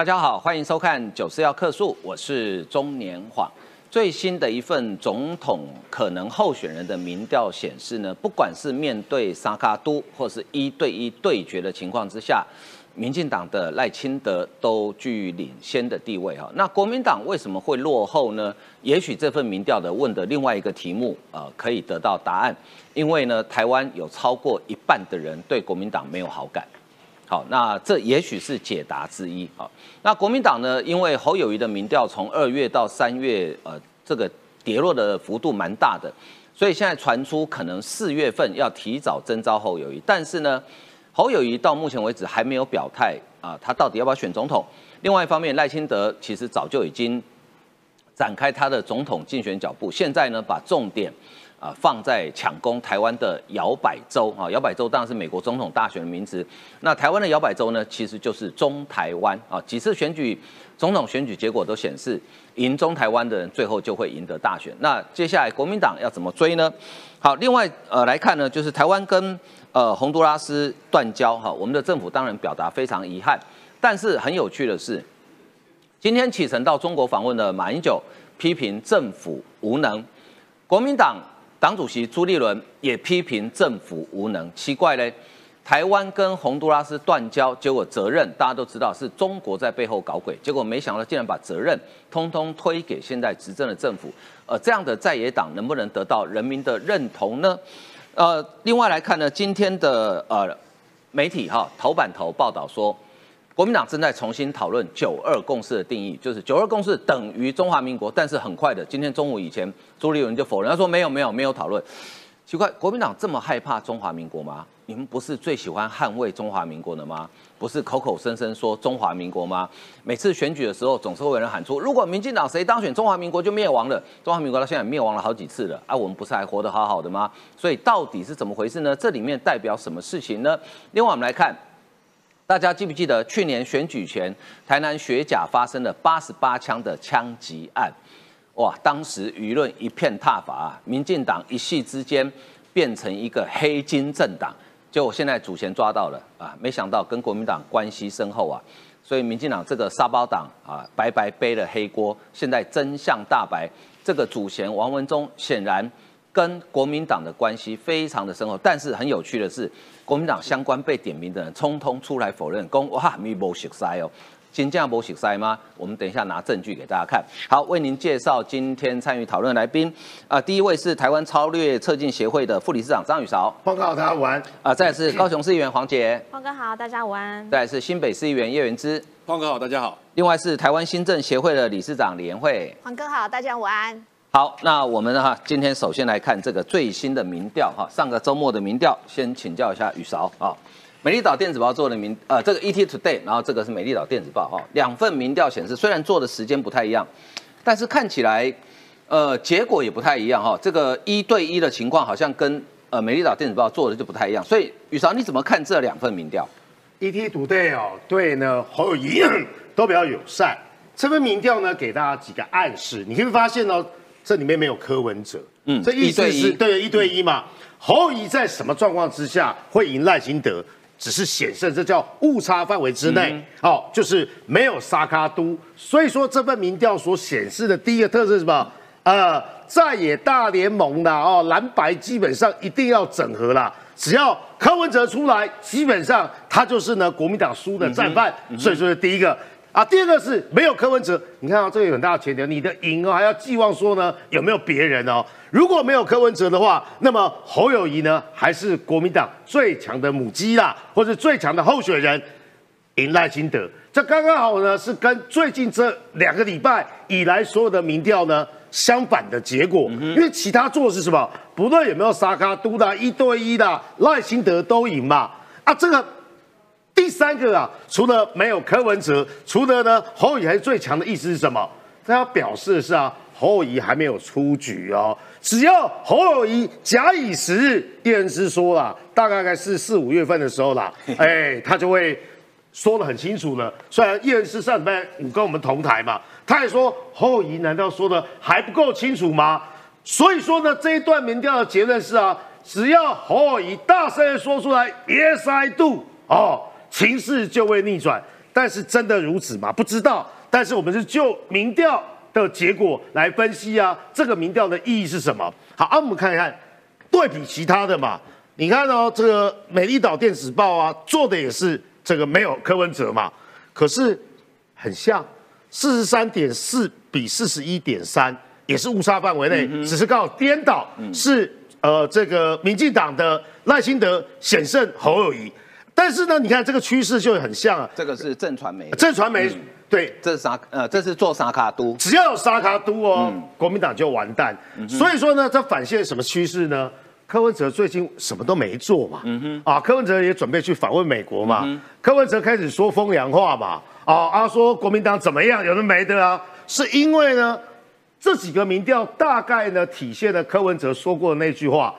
大家好，欢迎收看《九四要客诉》，我是中年晃。最新的一份总统可能候选人的民调显示呢，不管是面对沙卡都或是一对一对决的情况之下，民进党的赖清德都居领先的地位哈。那国民党为什么会落后呢？也许这份民调的问的另外一个题目，呃，可以得到答案。因为呢，台湾有超过一半的人对国民党没有好感。好，那这也许是解答之一。好，那国民党呢？因为侯友谊的民调从二月到三月，呃，这个跌落的幅度蛮大的，所以现在传出可能四月份要提早征召侯友谊。但是呢，侯友谊到目前为止还没有表态啊，他到底要不要选总统？另外一方面，赖清德其实早就已经展开他的总统竞选脚步，现在呢，把重点。啊，放在抢攻台湾的摇摆州啊，摇摆州当然是美国总统大选的名词。那台湾的摇摆州呢，其实就是中台湾啊。几次选举总统选举结果都显示，赢中台湾的人最后就会赢得大选。那接下来国民党要怎么追呢？好，另外呃来看呢，就是台湾跟呃洪都拉斯断交哈，我们的政府当然表达非常遗憾。但是很有趣的是，今天启程到中国访问的马英九批评政府无能，国民党。党主席朱立伦也批评政府无能，奇怪嘞，台湾跟洪都拉斯断交，结果责任大家都知道是中国在背后搞鬼，结果没想到竟然把责任通通推给现在执政的政府，呃，这样的在野党能不能得到人民的认同呢？呃，另外来看呢，今天的呃媒体哈头版头报道说。国民党正在重新讨论“九二共识”的定义，就是“九二共识”等于中华民国。但是很快的，今天中午以前，朱立伦就否认，他说没有没有没有讨论。奇怪，国民党这么害怕中华民国吗？你们不是最喜欢捍卫中华民国的吗？不是口口声声说中华民国吗？每次选举的时候，总是会有人喊出：如果民进党谁当选，中华民国就灭亡了。中华民国到现在灭亡了好几次了，啊，我们不是还活得好好的吗？所以到底是怎么回事呢？这里面代表什么事情呢？另外，我们来看。大家记不记得去年选举前，台南学甲发生了八十八枪的枪击案？哇，当时舆论一片挞伐啊！民进党一夕之间变成一个黑金政党，结果现在主嫌抓到了啊！没想到跟国民党关系深厚啊，所以民进党这个沙包党啊，白白背了黑锅。现在真相大白，这个主嫌王文忠显然。跟国民党的关系非常的深厚，但是很有趣的是，国民党相关被点名的人，通通出来否认，公哇没无熟塞哦，金价无熟塞吗？我们等一下拿证据给大家看。好，为您介绍今天参与讨论来宾啊，第一位是台湾超略测进协会的副理事长张宇韶，报告大家午安。啊，再是高雄市议员黄杰，胖哥好，大家午安，再是新北市议员叶元之，胖哥好，大家好，另外是台湾新政协会的理事长李延慧，黄哥好，大家午安。好，那我们？哈，今天首先来看这个最新的民调哈，上个周末的民调，先请教一下雨韶啊。美丽岛电子报做的民，呃，这个 ET Today，然后这个是美丽岛电子报哈，两份民调显示，虽然做的时间不太一样，但是看起来，呃，结果也不太一样哈。这个一对一的情况好像跟呃美丽岛电子报做的就不太一样，所以雨韶你怎么看这两份民调？ET Today 哦，对呢，侯友谊都比较友善。这份民调呢，给大家几个暗示，你可以发现哦。这里面没有柯文哲，嗯，这意思是对一对一嘛？侯乙在什么状况之下会赢赖清德？只是显示这叫误差范围之内，哦，就是没有沙卡都。所以说这份民调所显示的第一个特色是什么？呃，在野大联盟的哦，蓝白基本上一定要整合啦。只要柯文哲出来，基本上他就是呢国民党输的战犯。所以说第一个。啊，第二个是没有柯文哲，你看啊这个有很大的前提，你的赢哦还要寄望说呢有没有别人哦？如果没有柯文哲的话，那么侯友谊呢还是国民党最强的母鸡啦，或者最强的候选人，赢赖清德，这刚刚好呢是跟最近这两个礼拜以来所有的民调呢相反的结果，因为其他做的是什么？不论有没有沙卡都的一对一的赖清德都赢嘛，啊这个。第三个啊，除了没有柯文哲，除了呢侯友谊还是最强的意思是什么？他要表示的是啊，侯友谊还没有出局哦。只要侯友谊假以时日，叶仁师说了，大概该是四五月份的时候啦，哎，他就会说的很清楚了。虽然叶仁师上礼拜五跟我们同台嘛，他也说侯友谊难道说的还不够清楚吗？所以说呢，这一段民调的结论是啊，只要侯友谊大声说出来，Yes I do，哦。情势就会逆转，但是真的如此吗？不知道。但是我们是就民调的结果来分析啊，这个民调的意义是什么？好，啊，我们看一看，对比其他的嘛。你看哦，这个美丽岛电子报啊，做的也是这个没有柯文哲嘛，可是很像，四十三点四比四十一点三，也是误差范围内，只是刚好颠倒，是呃这个民进党的赖清德险胜侯友谊。但是呢，你看这个趋势就很像啊，这个是正传媒，正传媒对，这是沙呃这是做沙卡都，只要有沙卡都哦，国民党就完蛋。所以说呢，这反现什么趋势呢？柯文哲最近什么都没做嘛，啊，柯文哲也准备去访问美国嘛，柯文哲开始说风凉话嘛，啊啊说国民党怎么样，有的没的啊，是因为呢这几个民调大概呢体现了柯文哲说过的那句话，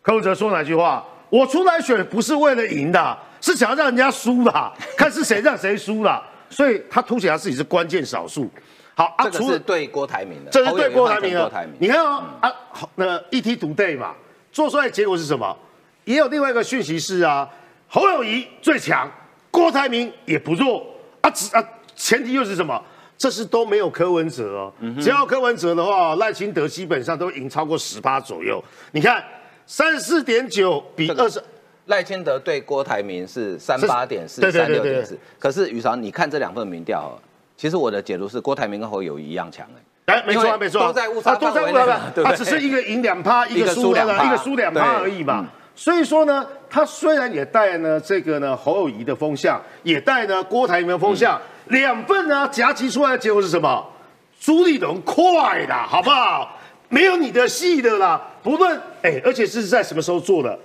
柯文哲说哪句话？我出来选不是为了赢的，是想要让人家输的，看是谁让谁输了，所以他凸显他自己是关键少数。好，这个是对郭台铭的，这是对郭台铭的，你看哦啊，那 ET Today 嘛。做出来的结果是什么？也有另外一个讯息是啊，侯友谊最强，郭台铭也不弱啊。只啊，前提又是什么？这是都没有柯文哲哦。只要柯文哲的话，赖清德基本上都赢超过十八左右。你看三十四点九比二十，赖清德对郭台铭是三八点四，三六点四。可是宇韶，你看这两份民调，其实我的解读是郭台铭跟侯友谊一样强哎。哎，没错，没错，都在误差范围内，他 只是一个赢两趴，一个输两趴，一个输两趴而已嘛。所以说呢，他虽然也带呢这个呢侯友谊的风向，也带呢郭台铭的风向，两份呢夹击出来的结果是什么？朱立伦快的，好不好？没有你的戏的啦。不论哎，而且是在什么时候做的？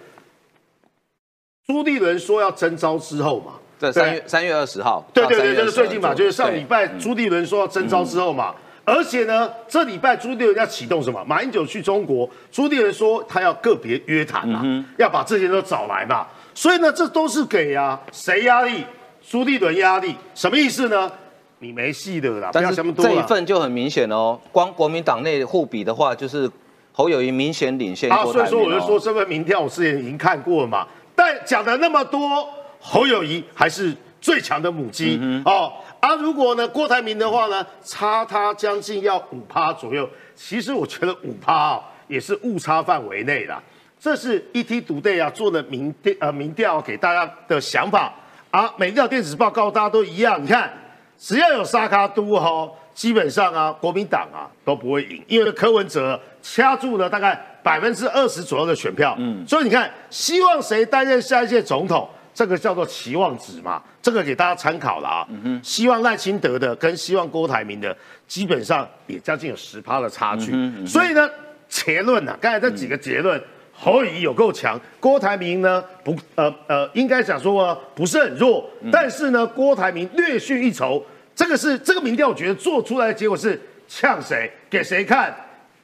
朱立伦说要征召之后嘛，在三月三月二十号。对对对，就是最近嘛，就是上礼拜朱立伦说要征召之后嘛。而且呢，这礼拜朱立伦要启动什么？马英九去中国，朱立伦说他要个别约谈嘛，要把这些都找来嘛。所以呢，这都是给啊谁压力？朱立伦压力，什么意思呢？你没戏的啦，不要想那么多这一份就很明显哦，光国民党内互比的话，就是侯友谊明显领先。啊，所以说我就说这份民调我之前已经看过了嘛。但讲了那么多，侯友谊还是最强的母鸡哦。啊，如果呢，郭台铭的话呢，差他将近要五趴左右。其实我觉得五趴啊，也是误差范围内的。这是 ET 独队啊做的民调，呃，民调给大家的想法啊。每条电子报告大家都一样，你看，只要有沙卡都哈，基本上啊，国民党啊都不会赢，因为柯文哲掐住了大概百分之二十左右的选票。嗯，所以你看，希望谁担任下一届总统？这个叫做期望值嘛，这个给大家参考了啊。希望赖清德的跟希望郭台铭的，基本上也将近有十趴的差距。所以呢，结论呢，刚才这几个结论，侯友有够强，郭台铭呢不呃呃，应该讲说不是很弱，但是呢，郭台铭略逊一筹。这个是这个民调，我觉得做出来的结果是呛谁，给谁看？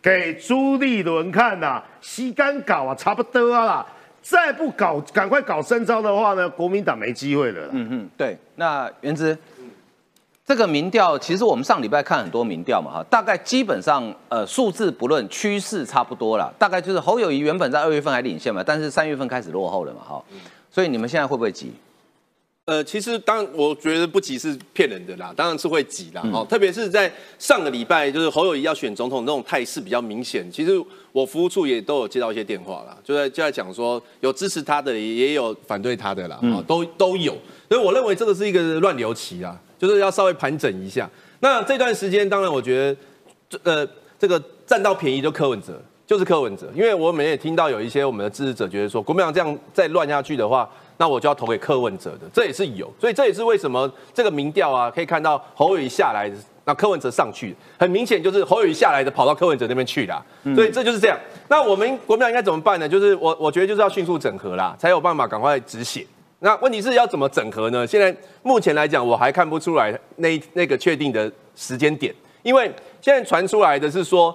给朱立伦看呐，吸干搞啊，差不多啊。再不搞，赶快搞征招的话呢，国民党没机会了。嗯哼，对。那原之，这个民调其实我们上礼拜看很多民调嘛，哈，大概基本上呃数字不论趋势差不多了，大概就是侯友谊原本在二月份还领先嘛，但是三月份开始落后了嘛，哈。所以你们现在会不会急？呃，其实当我觉得不急是骗人的啦，当然是会急啦。哦，特别是在上个礼拜，就是侯友谊要选总统那种态势比较明显。其实我服务处也都有接到一些电话啦，就在就在讲说有支持他的，也有反对他的啦，啊，都都有。所以我认为这个是一个乱流期啊，就是要稍微盘整一下。那这段时间，当然我觉得，呃，这个占到便宜就柯文哲，就是柯文哲，因为我们也听到有一些我们的支持者觉得说，国民党这样再乱下去的话。那我就要投给柯文哲的，这也是有，所以这也是为什么这个民调啊，可以看到侯友谊下来，那柯文哲上去，很明显就是侯友谊下来的跑到柯文哲那边去了，所以这就是这样。那我们国民党应该怎么办呢？就是我我觉得就是要迅速整合啦，才有办法赶快止血。那问题是要怎么整合呢？现在目前来讲，我还看不出来那那个确定的时间点，因为现在传出来的是说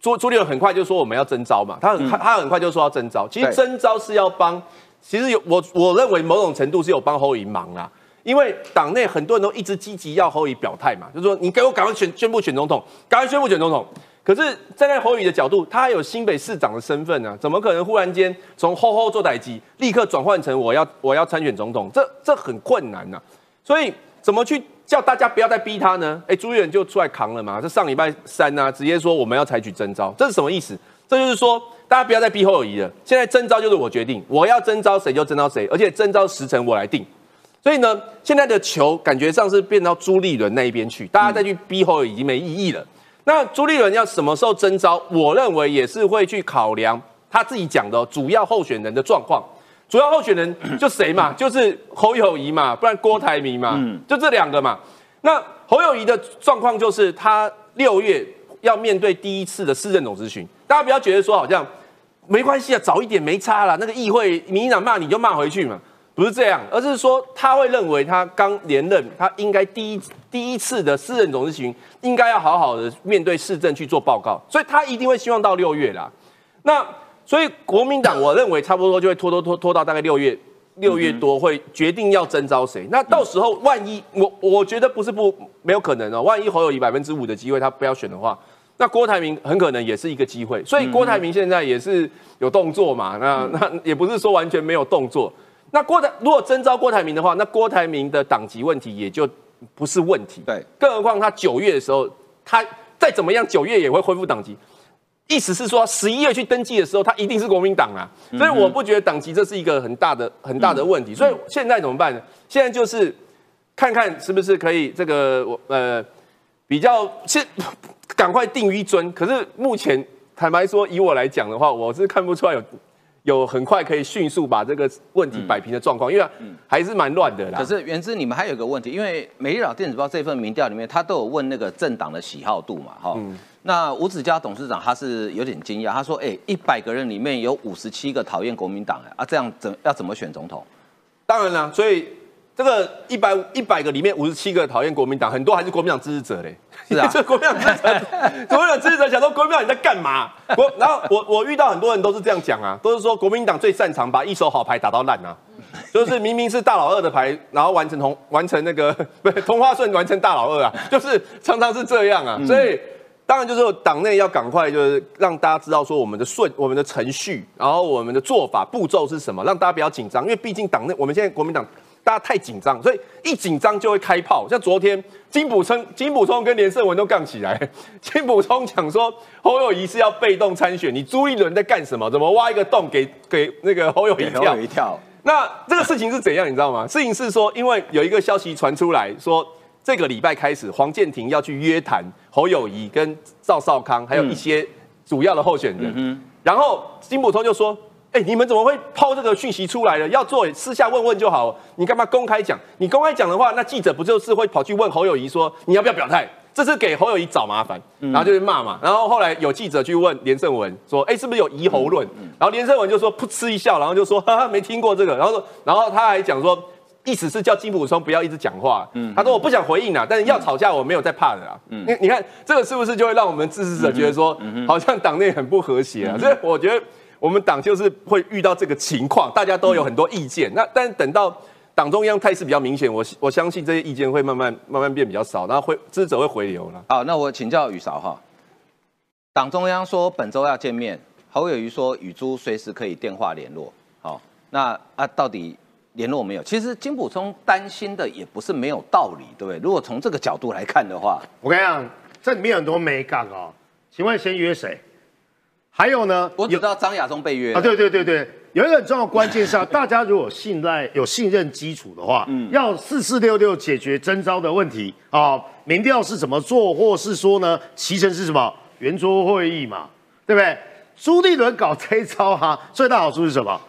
朱朱立伦很快就说我们要征招嘛，他很他很快就说要征招，其实征招是要帮。其实有我，我认为某种程度是有帮侯乙忙啊，因为党内很多人都一直积极要侯乙表态嘛，就是说你给我赶快选宣布选总统，赶快宣布选总统。可是站在侯乙的角度，他还有新北市长的身份呢，怎么可能忽然间从吼吼做代机，立刻转换成我要我要参选总统？这这很困难呐。所以怎么去叫大家不要再逼他呢？哎，朱立伦就出来扛了嘛。这上礼拜三呢，直接说我们要采取征召，这是什么意思？这就是说大家不要再逼侯友谊了。现在征召就是我决定，我要征召谁就征召谁，而且征召时辰我来定。所以呢，现在的球感觉上是变到朱立伦那一边去，大家再去逼侯友已经没意义了。那朱立伦要什么时候征召？我认为也是会去考量他自己讲的主要候选人的状况。主要候选人就谁嘛？就是侯友谊嘛，不然郭台铭嘛，就这两个嘛。那侯友谊的状况就是他六月要面对第一次的市政总咨询，大家不要觉得说好像没关系啊，早一点没差了。那个议会民进党骂你就骂回去嘛。不是这样，而是说他会认为他刚连任，他应该第一第一次的市政总咨询应该要好好的面对市政去做报告，所以他一定会希望到六月啦。那所以国民党我认为差不多就会拖拖拖拖到大概六月六月多会决定要征召谁。那到时候万一我我觉得不是不没有可能哦，万一侯友以百分之五的机会他不要选的话，那郭台铭很可能也是一个机会。所以郭台铭现在也是有动作嘛，那那也不是说完全没有动作。那郭台如果征召郭台铭的话，那郭台铭的党籍问题也就不是问题。对，更何况他九月的时候，他再怎么样，九月也会恢复党籍。意思是说，十一月去登记的时候，他一定是国民党啊。所以我不觉得党籍这是一个很大的很大的问题。所以现在怎么办呢？现在就是看看是不是可以这个我呃比较是赶快定于一尊。可是目前坦白说，以我来讲的话，我是看不出来有。有很快可以迅速把这个问题摆平的状况，因为还是蛮乱的啦。可是原之你们还有个问题，因为《美丽岛电子报》这份民调里面，他都有问那个政党的喜好度嘛，哈。那吴子嘉董事长他是有点惊讶，他说：“哎，一百个人里面有五十七个讨厌国民党，哎啊，这样怎要怎么选总统？”当然了，所以。这个一百一百个里面五十七个讨厌国民党，很多还是国民党支持者嘞。是啊，这 国民党支持者，国民党支持者想说国民党你在干嘛？国然后我我遇到很多人都是这样讲啊，都是说国民党最擅长把一手好牌打到烂啊，就是明明是大老二的牌，然后完成同完成那个不是同花顺完成大老二啊，就是常常是这样啊。所以当然就是党内要赶快就是让大家知道说我们的顺我们的程序，然后我们的做法步骤是什么，让大家不要紧张，因为毕竟党内我们现在国民党。大家太紧张，所以一紧张就会开炮。像昨天金补充、金补充跟连胜文都杠起来。金补充讲说侯友谊是要被动参选，你朱一伦在干什么？怎么挖一个洞给给那个侯友谊跳？一跳。那这个事情是怎样？你知道吗？事情是说，因为有一个消息传出来说，这个礼拜开始，黄建庭要去约谈侯友谊跟赵少康，还有一些主要的候选人。嗯然后金补充就说。哎，你们怎么会抛这个讯息出来了？要做私下问问就好，你干嘛公开讲？你公开讲的话，那记者不就是会跑去问侯友谊说你要不要表态？这是给侯友谊找麻烦，然后就去骂嘛。然后后来有记者去问连胜文说，哎，是不是有疑侯论？然后连胜文就说噗嗤一笑，然后就说哈哈没听过这个。然后说，然后他还讲说，意思是叫金普松不要一直讲话。他说我不想回应啊，但是要吵架我没有在怕的啊。你你看这个是不是就会让我们支持者觉得说，好像党内很不和谐啊？所以我觉得。我们党就是会遇到这个情况，大家都有很多意见。那但等到党中央态势比较明显，我我相信这些意见会慢慢慢慢变比较少，然后会支持者会回流了。好，那我请教雨韶哈，党中央说本周要见面，侯友谊说与朱随时可以电话联络。好，那啊到底联络没有？其实金普聪担心的也不是没有道理，对不对？如果从这个角度来看的话，我跟你讲，这里面很多美感哦。请问先约谁？还有呢，我知道张亚中被约啊，对对对对，有一个很重要的关键是，大家如果信赖有信任基础的话，嗯，要四四六六解决征招的问题啊，民调是怎么做，或是说呢，其成是什么圆桌会议嘛，对不对？朱立伦搞这一招哈，最大好处是什么？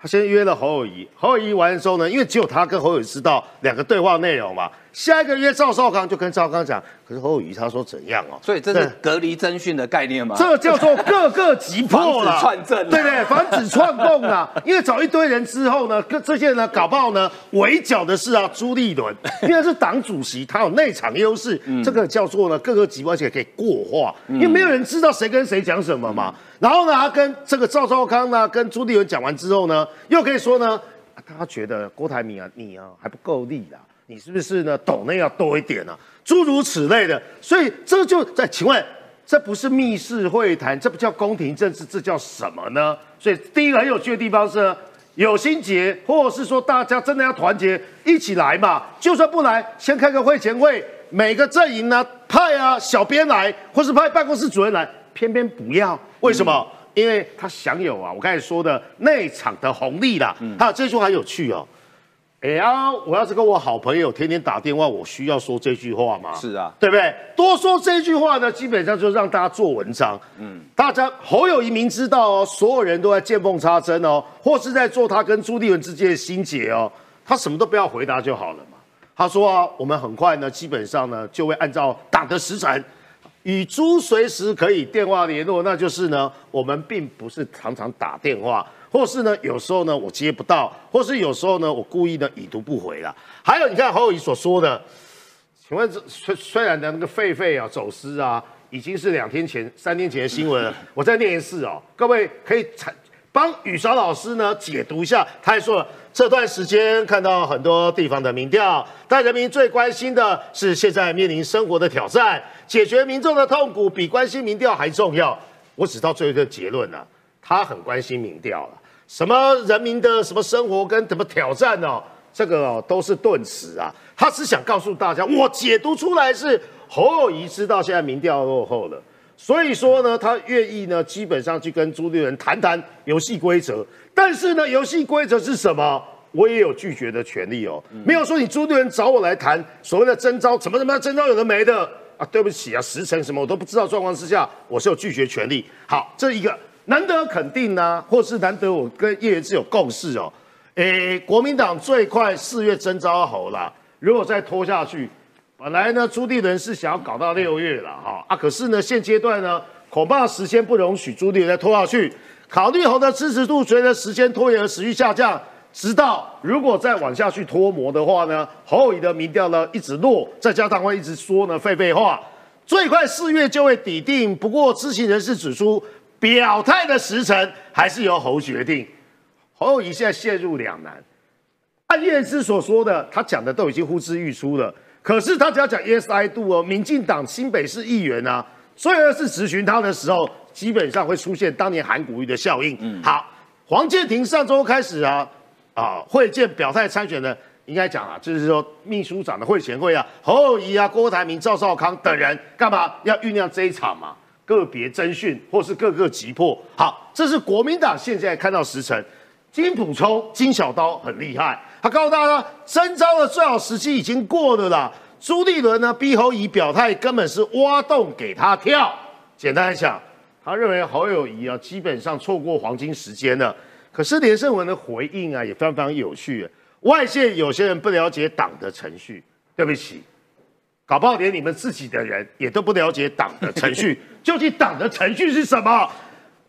他先约了侯友谊，侯友谊完了之后呢，因为只有他跟侯友谊知道两个对话内容嘛。下一个月赵少康，就跟赵康讲，可是侯友谊他说怎样哦？所以这是隔离征讯的概念吗？这叫做各个击破了，串证，对不对？防止串供啊！因为找一堆人之后呢，这些人呢搞不好呢围剿的是啊朱立伦，因为是党主席，他有内场优势，这个叫做呢各个击破，而且可以过化，因为没有人知道谁跟谁讲什么嘛。然后呢，他跟这个赵少康呢，跟朱立伦讲完之后呢，又可以说呢，他觉得郭台铭啊，你啊还不够力啦。你是不是呢？懂内要多一点呢？诸如此类的，所以这就在请问，这不是密室会谈，这不叫宫廷政治，这叫什么呢？所以第一个很有趣的地方是，有心结，或者是说大家真的要团结一起来嘛？就算不来，先开个会前会，每个阵营呢派啊小编来，或是派办公室主任来，偏偏不要，为什么？因为他享有啊，我刚才说的内场的红利啦。嗯还有这句话有趣哦。哎呀，我要是跟我好朋友天天打电话，我需要说这句话吗？是啊，对不对？多说这句话呢，基本上就让大家做文章。嗯，大家侯友谊明知道哦，所有人都在见缝插针哦，或是在做他跟朱立文之间的心结哦，他什么都不要回答就好了嘛。他说啊，我们很快呢，基本上呢，就会按照党的时辰。与朱随时可以电话联络，那就是呢，我们并不是常常打电话，或是呢，有时候呢我接不到，或是有时候呢我故意呢已读不回了。还有，你看侯友谊所说的，请问虽虽然的那个狒狒啊走失啊，已经是两天前、三天前的新闻了，我再念一次哦，各位可以帮雨韶老师呢解读一下，他还说了。这段时间看到很多地方的民调，但人民最关心的是现在面临生活的挑战，解决民众的痛苦比关心民调还重要。我只到最后一个结论了，他很关心民调了，什么人民的什么生活跟什么挑战哦，这个都是顿词啊。他只想告诉大家，我解读出来是侯友谊知道现在民调落后了。所以说呢，他愿意呢，基本上去跟朱立伦谈谈游戏规则。但是呢，游戏规则是什么？我也有拒绝的权利哦。没有说你朱立伦找我来谈所谓的征招，怎么怎么征招有的没的啊？对不起啊，时辰什么我都不知道状况之下，我是有拒绝权利。好，这一个难得肯定呢，或是难得我跟叶元之有共识哦。诶，国民党最快四月征招好了，如果再拖下去。本来呢，朱立伦是想要搞到六月了哈啊，可是呢，现阶段呢，恐怕时间不容许朱立伦再拖下去。考虑后的支持度随着时间拖延而持续下降，直到如果再往下去拖磨的话呢，侯友的民调呢一直落，再加上会一直说呢废废话，最快四月就会抵定。不过知情人士指出，表态的时辰还是由侯决定。侯友谊现在陷入两难，按叶之所说的，他讲的都已经呼之欲出了。可是他只要讲 yes I do 哦，民进党新北市议员啊，最二是质询他的时候，基本上会出现当年韩国瑜的效应。嗯，好，黄建庭上周开始啊啊会见表态参选的，应该讲啊，就是说秘书长的会前会啊，侯友谊啊、郭台铭、赵少康等人干嘛要酝酿这一场嘛？个别征讯或是各个急迫。好，这是国民党现在看到时辰，金普充、金小刀很厉害。他告诉大家，征召的最好时机已经过了啦。朱立伦呢，逼侯乙表态，根本是挖洞给他跳。简单来讲，他认为侯友谊啊，基本上错过黄金时间了。可是连胜文的回应啊，也非常非常有趣。外界有些人不了解党的程序，对不起，搞不好连你们自己的人也都不了解党的程序。究竟党的程序是什么？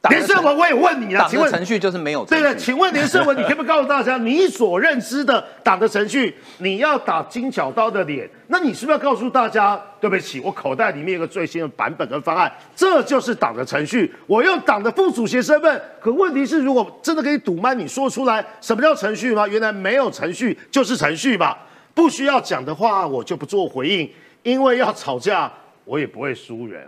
连胜文，我也问你啊，请问程序就是没有对对，请问连胜文，你可不可以告诉大家，你所认知的党的程序？你要打金角刀的脸，那你是不是要告诉大家，对不起，我口袋里面有个最新的版本跟方案，这就是党的程序。我用党的副主席身份，可问题是，如果真的可以堵麦，你说出来什么叫程序吗？原来没有程序就是程序吧？不需要讲的话，我就不做回应，因为要吵架，我也不会输人。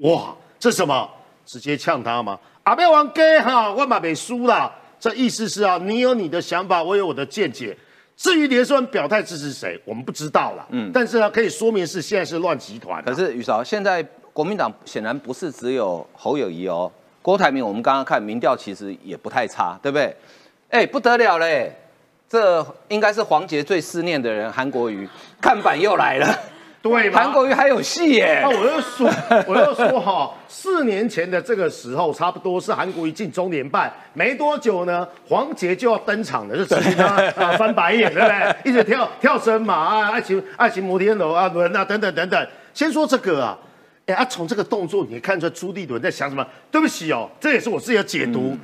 哇，这什么？直接呛他吗？阿彪王给哈，我马没输了。这意思是啊，你有你的想法，我有我的见解。至于连胜文表态支持谁，我们不知道了。嗯，但是呢，可以说明是现在是乱集团。可是宇韶，现在国民党显然不是只有侯友谊哦，郭台铭，我们刚刚看民调其实也不太差，对不对？哎，不得了嘞，这应该是黄杰最思念的人，韩国瑜看板又来了。对，韩国瑜还有戏耶！那我又说，我又说哈，四年前的这个时候，差不多是韩国瑜进中年半没多久呢，黄杰就要登场了，就直接啊翻白眼，对不对？一直跳跳绳马啊，爱情爱情摩天楼啊轮啊等等等等。先说这个啊，哎啊，从这个动作你看出来朱立伦在想什么？对不起哦，这也是我自己的解读。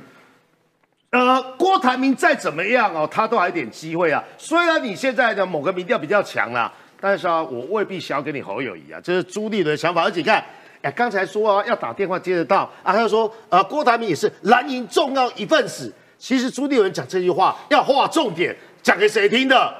呃，郭台铭再怎么样哦，他都还有点机会啊。虽然你现在的某个民调比较强啦。但是啊，我未必想要跟你侯友谊啊，这是朱立伦的想法。而且你看，哎，刚才说啊，要打电话接得到啊，他说，呃，郭台铭也是蓝营重要一份子。其实朱立伦讲这句话要划重点，讲给谁听的？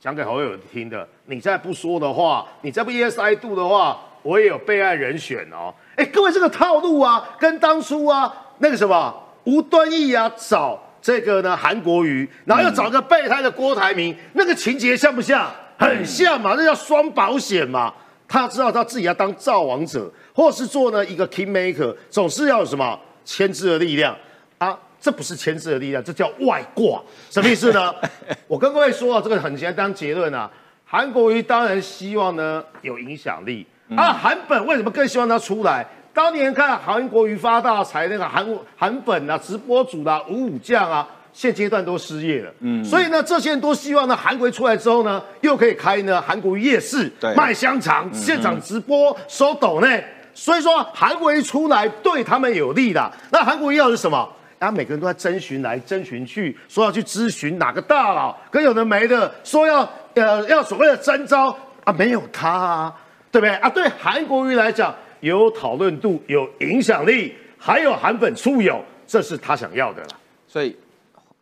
讲给侯友听的。你再不说的话，你再不 yes I do 的话，我也有备案人选哦。哎，各位这个套路啊，跟当初啊那个什么吴端义啊找这个呢韩国瑜，然后又找个备胎的郭台铭，那个情节像不像？很像嘛，那叫双保险嘛。他知道他自己要当造王者，或是做呢一个 king maker，总是要有什么牵制的力量啊？这不是牵制的力量，这叫外挂。什么意思呢？我跟各位说啊，这个很简单结论啊。韩国瑜当然希望呢有影响力啊。韩本为什么更希望他出来？当年看韩国瑜发大财，那个韩韩本啊，直播主啊，五五将啊，现阶段都失业了。嗯，所以呢，这些人都希望呢，韩国瑜出来之后呢，又可以开呢韩国夜市，卖香肠，现场直播收抖呢。所以说，韩国一出来对他们有利的。那韩国瑜要是什么？啊，每个人都在征询来征询去，说要去咨询哪个大佬，跟有的没的，说要呃要所谓的征招啊，没有他，啊，对不对啊？对韩国瑜来讲。有讨论度，有影响力，还有韩粉出游，这是他想要的了。所以，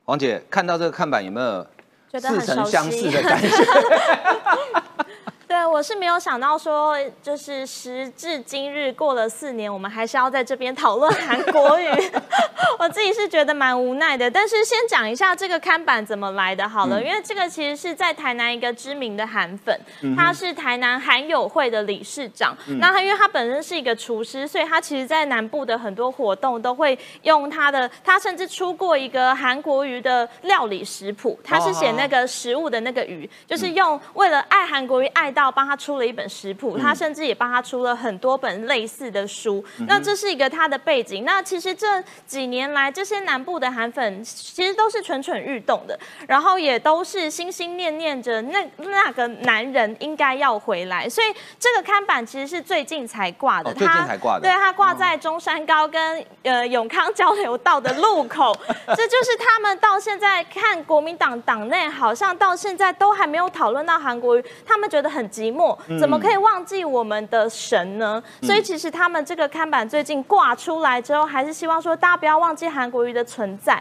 王姐看到这个看板有没有似曾相识的感觉？对，我是没有想到说，就是时至今日过了四年，我们还是要在这边讨论韩国语。我自己是觉得蛮无奈的。但是先讲一下这个看板怎么来的好了，因为这个其实是在台南一个知名的韩粉，他是台南韩友会的理事长。那他因为他本身是一个厨师，所以他其实在南部的很多活动都会用他的，他甚至出过一个韩国鱼的料理食谱，他是写那个食物的那个鱼，就是用为了爱韩国鱼爱。到帮他出了一本食谱，他甚至也帮他出了很多本类似的书。那这是一个他的背景。那其实这几年来，这些南部的韩粉其实都是蠢蠢欲动的，然后也都是心心念念着那那个男人应该要回来。所以这个看板其实是最近才挂的，最近才挂的。对，他挂在中山高跟呃永康交流道的路口。这就是他们到现在看国民党党内，好像到现在都还没有讨论到韩国瑜，他们觉得很。寂寞怎么可以忘记我们的神呢？所以其实他们这个看板最近挂出来之后，还是希望说大家不要忘记韩国瑜的存在。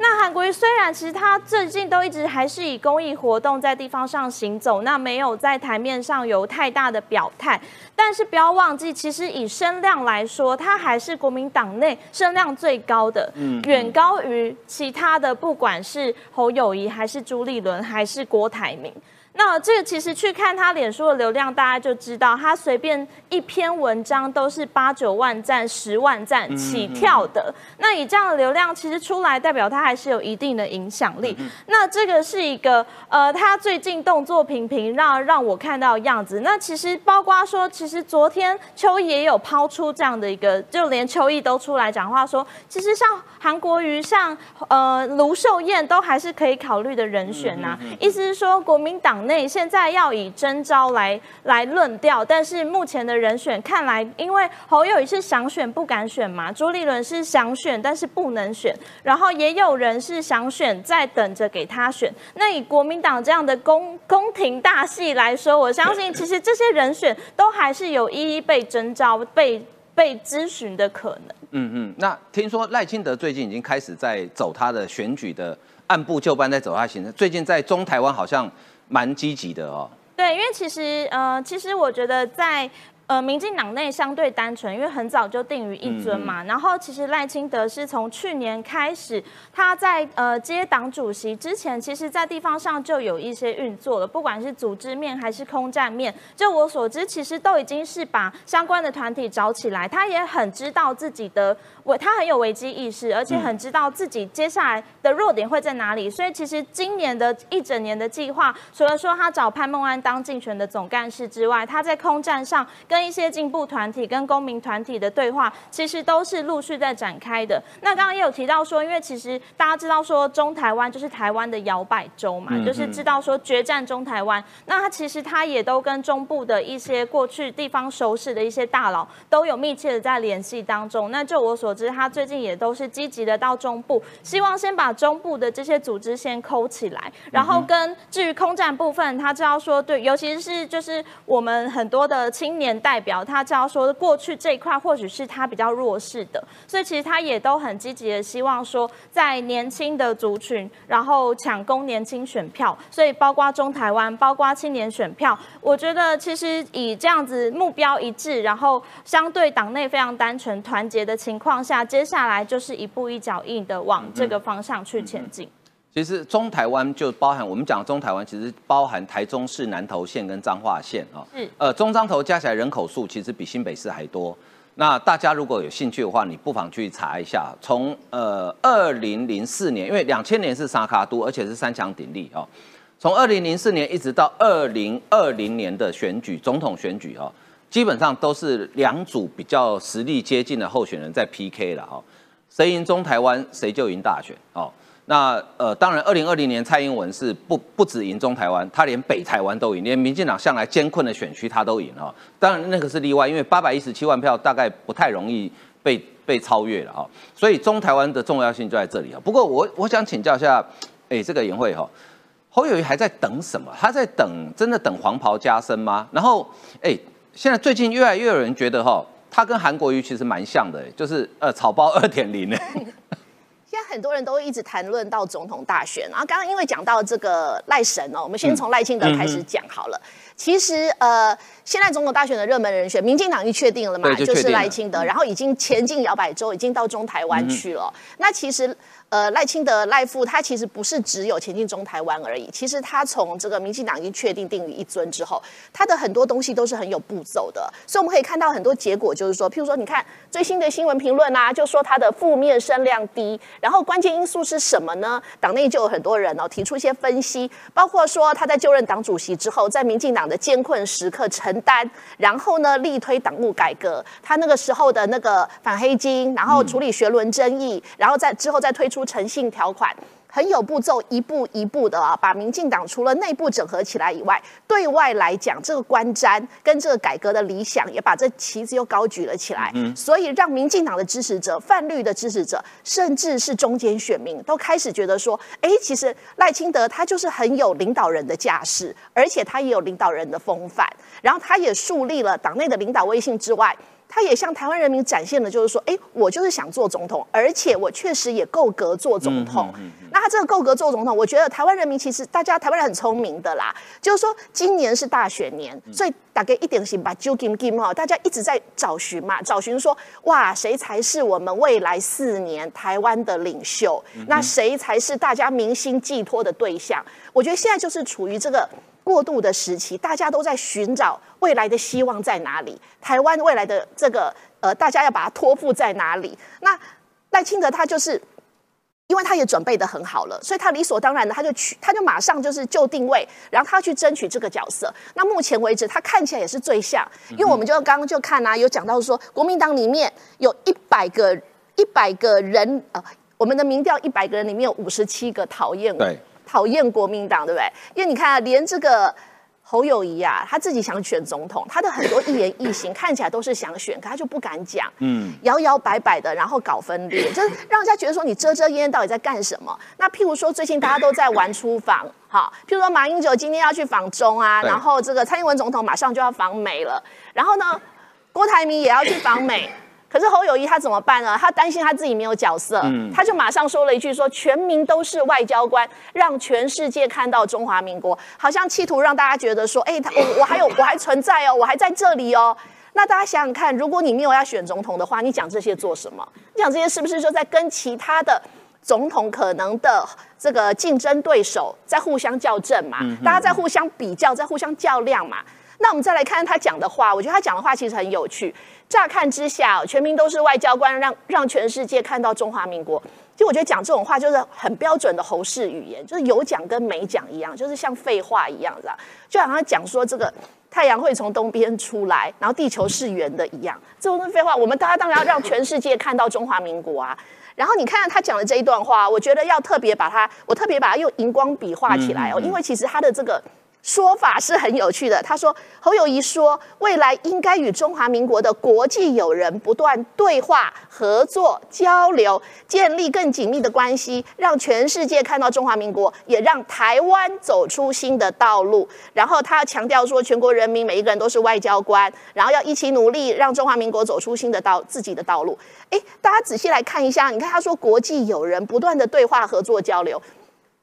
那韩国瑜虽然其实他最近都一直还是以公益活动在地方上行走，那没有在台面上有太大的表态，但是不要忘记，其实以声量来说，他还是国民党内声量最高的，远高于其他的，不管是侯友谊还是朱立伦还是郭台铭。那这个其实去看他脸书的流量，大家就知道，他随便一篇文章都是八九万赞、十万赞起跳的。那以这样的流量，其实出来代表他还是有一定的影响力。那这个是一个呃，他最近动作频频让让我看到样子。那其实包括说，其实昨天秋意也有抛出这样的一个，就连秋意都出来讲话说，其实像韩国瑜、像呃卢秀燕都还是可以考虑的人选呐。意思是说，国民党。内现在要以征招来来论调，但是目前的人选看来，因为侯友谊是想选不敢选嘛，朱立伦是想选但是不能选，然后也有人是想选在等着给他选。那以国民党这样的宫宫廷大戏来说，我相信其实这些人选都还是有一一被征召、被被咨询的可能。嗯嗯，那听说赖清德最近已经开始在走他的选举的按部就班在走他行程，最近在中台湾好像。蛮积极的哦。对，因为其实呃，其实我觉得在呃，民进党内相对单纯，因为很早就定于一尊嘛。然后其实赖清德是从去年开始，他在呃接党主席之前，其实在地方上就有一些运作了，不管是组织面还是空战面。就我所知，其实都已经是把相关的团体找起来，他也很知道自己的。危他很有危机意识，而且很知道自己接下来的弱点会在哪里。所以其实今年的一整年的计划，除了说他找潘孟安当竞选的总干事之外，他在空战上跟一些进步团体、跟公民团体的对话，其实都是陆续在展开的。那刚刚也有提到说，因为其实大家知道说中台湾就是台湾的摇摆州嘛，就是知道说决战中台湾。那他其实他也都跟中部的一些过去地方熟识的一些大佬都有密切的在联系当中。那就我所只是他最近也都是积极的到中部，希望先把中部的这些组织先抠起来，然后跟至于空战部分，他知道说对，尤其是就是我们很多的青年代表，他知道说过去这一块或许是他比较弱势的，所以其实他也都很积极的希望说，在年轻的族群，然后抢攻年轻选票，所以包括中台湾，包括青年选票，我觉得其实以这样子目标一致，然后相对党内非常单纯团结的情况下，接下来就是一步一脚印的往这个方向去前进。其实中台湾就包含我们讲中台湾，其实包含台中市南投县跟彰化县啊。嗯。呃，中彰投加起来人口数其实比新北市还多。那大家如果有兴趣的话，你不妨去查一下。从呃二零零四年，因为两千年是沙卡都，而且是三强鼎立哦。从二零零四年一直到二零二零年的选举总统选举哦，基本上都是两组比较实力接近的候选人在 PK 了哈。谁赢中台湾，谁就赢大选哦。那呃，当然，二零二零年蔡英文是不不止赢中台湾，他连北台湾都赢，连民进党向来艰困的选区他都赢哦。当然那个是例外，因为八百一十七万票大概不太容易被被超越了哈。所以中台湾的重要性就在这里啊。不过我我想请教一下，哎，这个颜慧哈，侯友谊还在等什么？他在等真的等黄袍加身吗？然后哎，现在最近越来越有人觉得哈，他跟韩国瑜其实蛮像的，就是呃草包 二点零呢。现在很多人都一直谈论到总统大选，然后刚刚因为讲到这个赖神哦，我们先从赖清德开始讲好了。其实呃，现在总统大选的热门人选，民进党已经确定了嘛，就是赖清德，然后已经前进摇摆州，已经到中台湾去了。那其实。呃，赖清德赖父他其实不是只有前进中台湾而已，其实他从这个民进党已经确定定于一尊之后，他的很多东西都是很有步骤的，所以我们可以看到很多结果，就是说，譬如说，你看最新的新闻评论啊，就说他的负面声量低，然后关键因素是什么呢？党内就有很多人哦提出一些分析，包括说他在就任党主席之后，在民进党的艰困时刻承担，然后呢力推党务改革，他那个时候的那个反黑金，然后处理学伦争议，然后在之后再推出。出诚信条款很有步骤，一步一步的啊，把民进党除了内部整合起来以外，对外来讲，这个观瞻跟这个改革的理想，也把这旗子又高举了起来。嗯，所以让民进党的支持者、泛绿的支持者，甚至是中间选民，都开始觉得说，哎，其实赖清德他就是很有领导人的架势，而且他也有领导人的风范，然后他也树立了党内的领导威信之外。他也向台湾人民展现了，就是说，哎，我就是想做总统，而且我确实也够格做总统。那他这个够格做总统，我觉得台湾人民其实大家台湾人很聪明的啦，就是说今年是大选年，所以大概一点心把揪金金哈，大家一直在找寻嘛，找寻说，哇，谁才是我们未来四年台湾的领袖？那谁才是大家民心寄托的对象？我觉得现在就是处于这个。过渡的时期，大家都在寻找未来的希望在哪里？台湾未来的这个呃，大家要把它托付在哪里？那赖清德他就是，因为他也准备的很好了，所以他理所当然的他就去，他就马上就是就定位，然后他去争取这个角色。那目前为止，他看起来也是最像，因为我们就刚刚就看啊，有讲到说，国民党里面有一百个一百个人啊，我们的民调一百个人里面有五十七个讨厌对。讨厌国民党，对不对？因为你看啊，连这个侯友谊啊，他自己想选总统，他的很多一言一行看起来都是想选，可他就不敢讲，嗯，摇摇摆摆的，然后搞分裂，就是让人家觉得说你遮遮掩掩到底在干什么？那譬如说最近大家都在玩出访，哈，譬如说马英九今天要去访中啊，然后这个蔡英文总统马上就要访美了，然后呢，郭台铭也要去访美。可是侯友谊他怎么办呢？他担心他自己没有角色，他就马上说了一句：说全民都是外交官，让全世界看到中华民国，好像企图让大家觉得说，哎，他我我还有我还存在哦，我还在这里哦。那大家想想看，如果你没有要选总统的话，你讲这些做什么？你讲这些是不是就在跟其他的总统可能的这个竞争对手在互相较正嘛？大家在互相比较，在互相较量嘛？那我们再来看他讲的话，我觉得他讲的话其实很有趣。乍看之下，全民都是外交官，让让全世界看到中华民国。其实我觉得讲这种话就是很标准的侯氏语言，就是有讲跟没讲一样，就是像废话一样，知道？就好像讲说这个太阳会从东边出来，然后地球是圆的一样，这种是废话。我们大家当然要让全世界看到中华民国啊。然后你看他讲的这一段话，我觉得要特别把它，我特别把它用荧光笔画起来哦，因为其实他的这个。说法是很有趣的。他说，侯友谊说，未来应该与中华民国的国际友人不断对话、合作、交流，建立更紧密的关系，让全世界看到中华民国，也让台湾走出新的道路。然后他强调说，全国人民每一个人都是外交官，然后要一起努力，让中华民国走出新的道自己的道路。诶，大家仔细来看一下，你看他说国际友人不断的对话、合作、交流。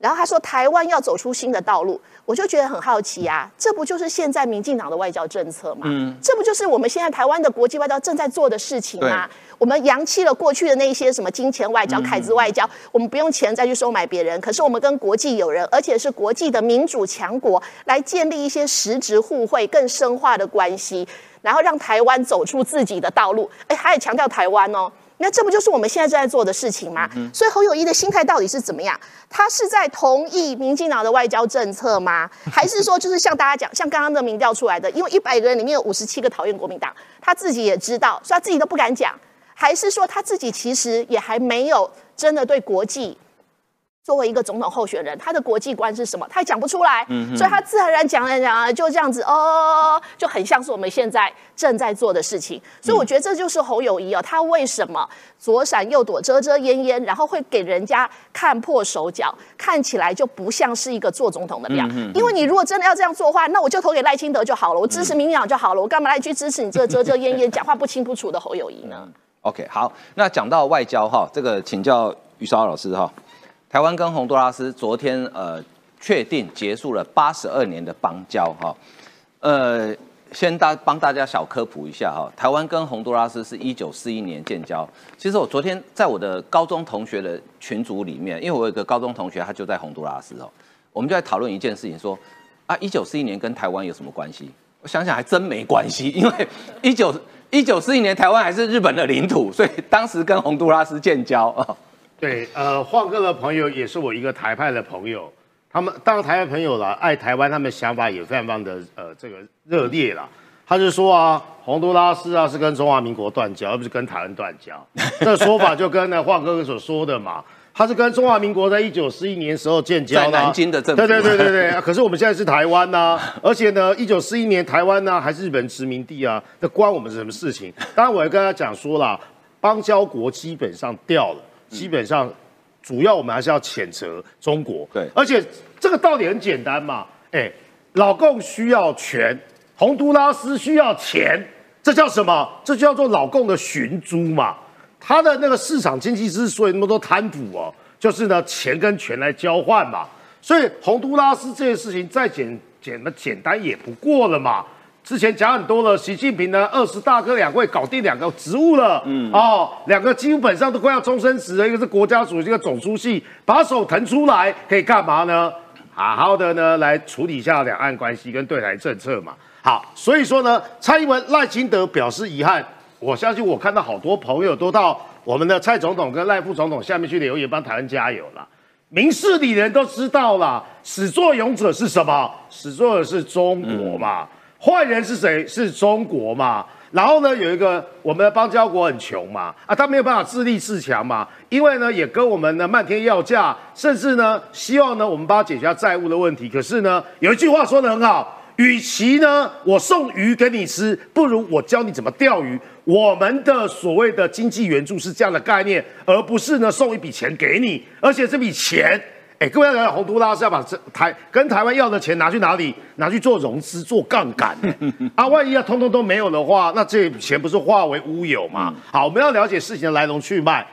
然后他说台湾要走出新的道路，我就觉得很好奇啊，这不就是现在民进党的外交政策吗？嗯，这不就是我们现在台湾的国际外交正在做的事情吗？我们扬弃了过去的那些什么金钱外交、凯子外交，我们不用钱再去收买别人，可是我们跟国际友人，而且是国际的民主强国，来建立一些实质互惠、更深化的关系，然后让台湾走出自己的道路。哎，还强调台湾哦。那这不就是我们现在正在做的事情吗？所以侯友谊的心态到底是怎么样？他是在同意民进党的外交政策吗？还是说就是像大家讲，像刚刚的民调出来的，因为一百个人里面有五十七个讨厌国民党，他自己也知道，所以他自己都不敢讲。还是说他自己其实也还没有真的对国际？作为一个总统候选人，他的国际观是什么？他也讲不出来，所以他自然而然讲来讲啊，就这样子哦，就很像是我们现在正在做的事情。所以我觉得这就是侯友谊哦，他为什么左闪右躲、遮遮掩掩，然后会给人家看破手脚，看起来就不像是一个做总统的料。因为你如果真的要这样做的话，那我就投给赖清德就好了，我支持民进党就好了，我干嘛来去支持你这遮遮掩掩、讲话不清不楚的侯友谊呢？OK，好，那讲到外交哈，这个请教于绍老师哈。台湾跟洪都拉斯昨天呃确定结束了八十二年的邦交哈，呃先大帮大家小科普一下哈，台湾跟洪都拉斯是一九四一年建交。其实我昨天在我的高中同学的群组里面，因为我有个高中同学他就在洪都拉斯哦，我们就在讨论一件事情，说啊一九四一年跟台湾有什么关系？我想想还真没关系，因为一九一九四一年台湾还是日本的领土，所以当时跟洪都拉斯建交啊。对，呃，晃哥的朋友也是我一个台派的朋友，他们当然台派朋友了，爱台湾，他们想法也非常非常的呃这个热烈了。他就说啊，洪都拉斯啊是跟中华民国断交，而不是跟台湾断交。这说法就跟那晃哥哥所说的嘛，他是跟中华民国在一九四一年时候建交的，在南京的政府。对对对对对，可是我们现在是台湾呐，而且呢，一九四一年台湾呢还是日本殖民地啊，那关我们什么事情？当然，我也跟他讲说了，邦交国基本上掉了。基本上，主要我们还是要谴责中国。对，而且这个道理很简单嘛，哎，老共需要权，洪都拉斯需要钱，这叫什么？这叫做老共的寻租嘛。他的那个市场经济之所以那么多贪腐哦，就是呢钱跟权来交换嘛。所以洪都拉斯这件事情再简简的简单也不过了嘛。之前讲很多了，习近平呢二十大跟两会搞定两个职务了，嗯哦，两个基本上都快要终身职了，一个是国家主席，一个总书记，把手腾出来可以干嘛呢？好好的呢来处理一下两岸关系跟对台政策嘛。好，所以说呢，蔡英文赖清德表示遗憾，我相信我看到好多朋友都到我们的蔡总统跟赖副总统下面去留言帮台湾加油了。明事理人都知道了，始作俑者是什么？始作俑是中国嘛。坏人是谁？是中国嘛？然后呢，有一个我们的邦交国很穷嘛，啊，他没有办法自立自强嘛，因为呢，也跟我们呢漫天要价，甚至呢，希望呢我们帮他解决债务的问题。可是呢，有一句话说得很好，与其呢我送鱼给你吃，不如我教你怎么钓鱼。我们的所谓的经济援助是这样的概念，而不是呢送一笔钱给你，而且这笔钱。哎，各位要了解洪都拉斯要把这台跟台湾要的钱拿去哪里？拿去做融资、做杠杆。啊，万一要通通都没有的话，那这钱不是化为乌有吗？好，我们要了解事情的来龙去脉。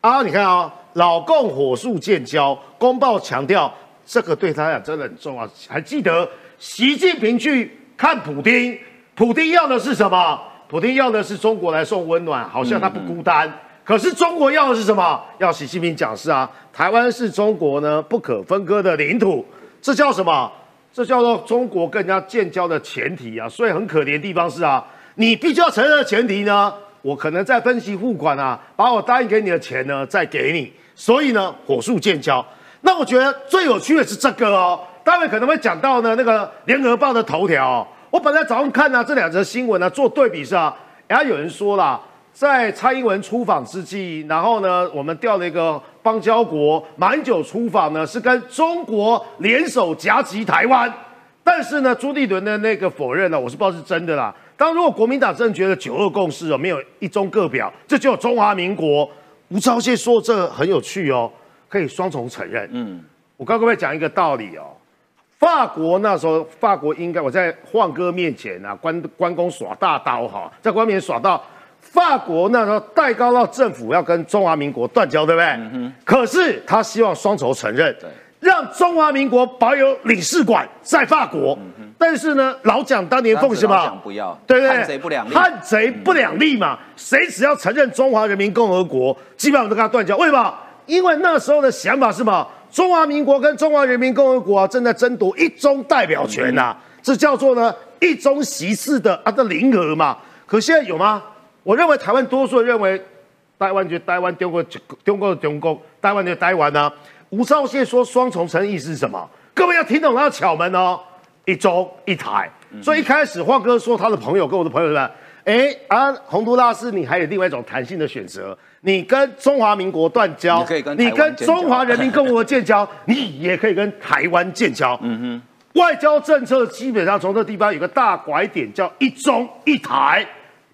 啊，你看啊，老共火速建交，公报强调这个对他讲真的很重要。还记得习近平去看普京，普京要的是什么？普京要的是中国来送温暖，好像他不孤单。可是中国要的是什么？要习近平讲是啊，台湾是中国呢不可分割的领土，这叫什么？这叫做中国跟人家建交的前提啊。所以很可怜的地方是啊，你必须要承认的前提呢，我可能在分期付款啊，把我答应给你的钱呢再给你。所以呢，火速建交。那我觉得最有趣的是这个哦，待会可能会讲到呢那个联合报的头条。我本来早上看呢这两则新闻呢做对比是啊，然后有人说了。在蔡英文出访之际，然后呢，我们调了一个邦交国马英九出访呢，是跟中国联手夹击台湾。但是呢，朱立伦的那个否认呢，我是不知道是真的啦。当如果国民党真的觉得九二共识哦没有一中各表，这就有中华民国。吴钊燮说这很有趣哦，可以双重承认。嗯，我刚各位讲一个道理哦，法国那时候法国应该我在晃哥面前啊，关关公耍大刀哈，在关面前耍到法国那时候戴高乐政府要跟中华民国断交，对不对？嗯。可是他希望双重承认。对。让中华民国保有领事馆在法国，但是呢，老蒋当年奉什么？不要，对不对？汉贼不两立，汉贼不两立嘛。谁只要承认中华人民共和国，基本上都跟他断交。为什么？因为那时候的想法是什么？中华民国跟中华人民共和国正在争夺一中代表权呐，这叫做呢一中席次的啊的零额嘛。可现在有吗？我认为台湾多数认为台湾就台湾丢过丢过中国，台湾就台湾呢。吴钊燮说双重诚意是什么？各位要听懂他的巧门哦，一中一台。所以一开始晃哥说他的朋友跟我的朋友是吧？哎啊，洪都拉斯你还有另外一种弹性的选择，你跟中华民国断交，你可以跟你跟中华人民共和国建交，你也可以跟台湾建交。嗯哼，外交政策基本上从这地方有个大拐点，叫一中一台。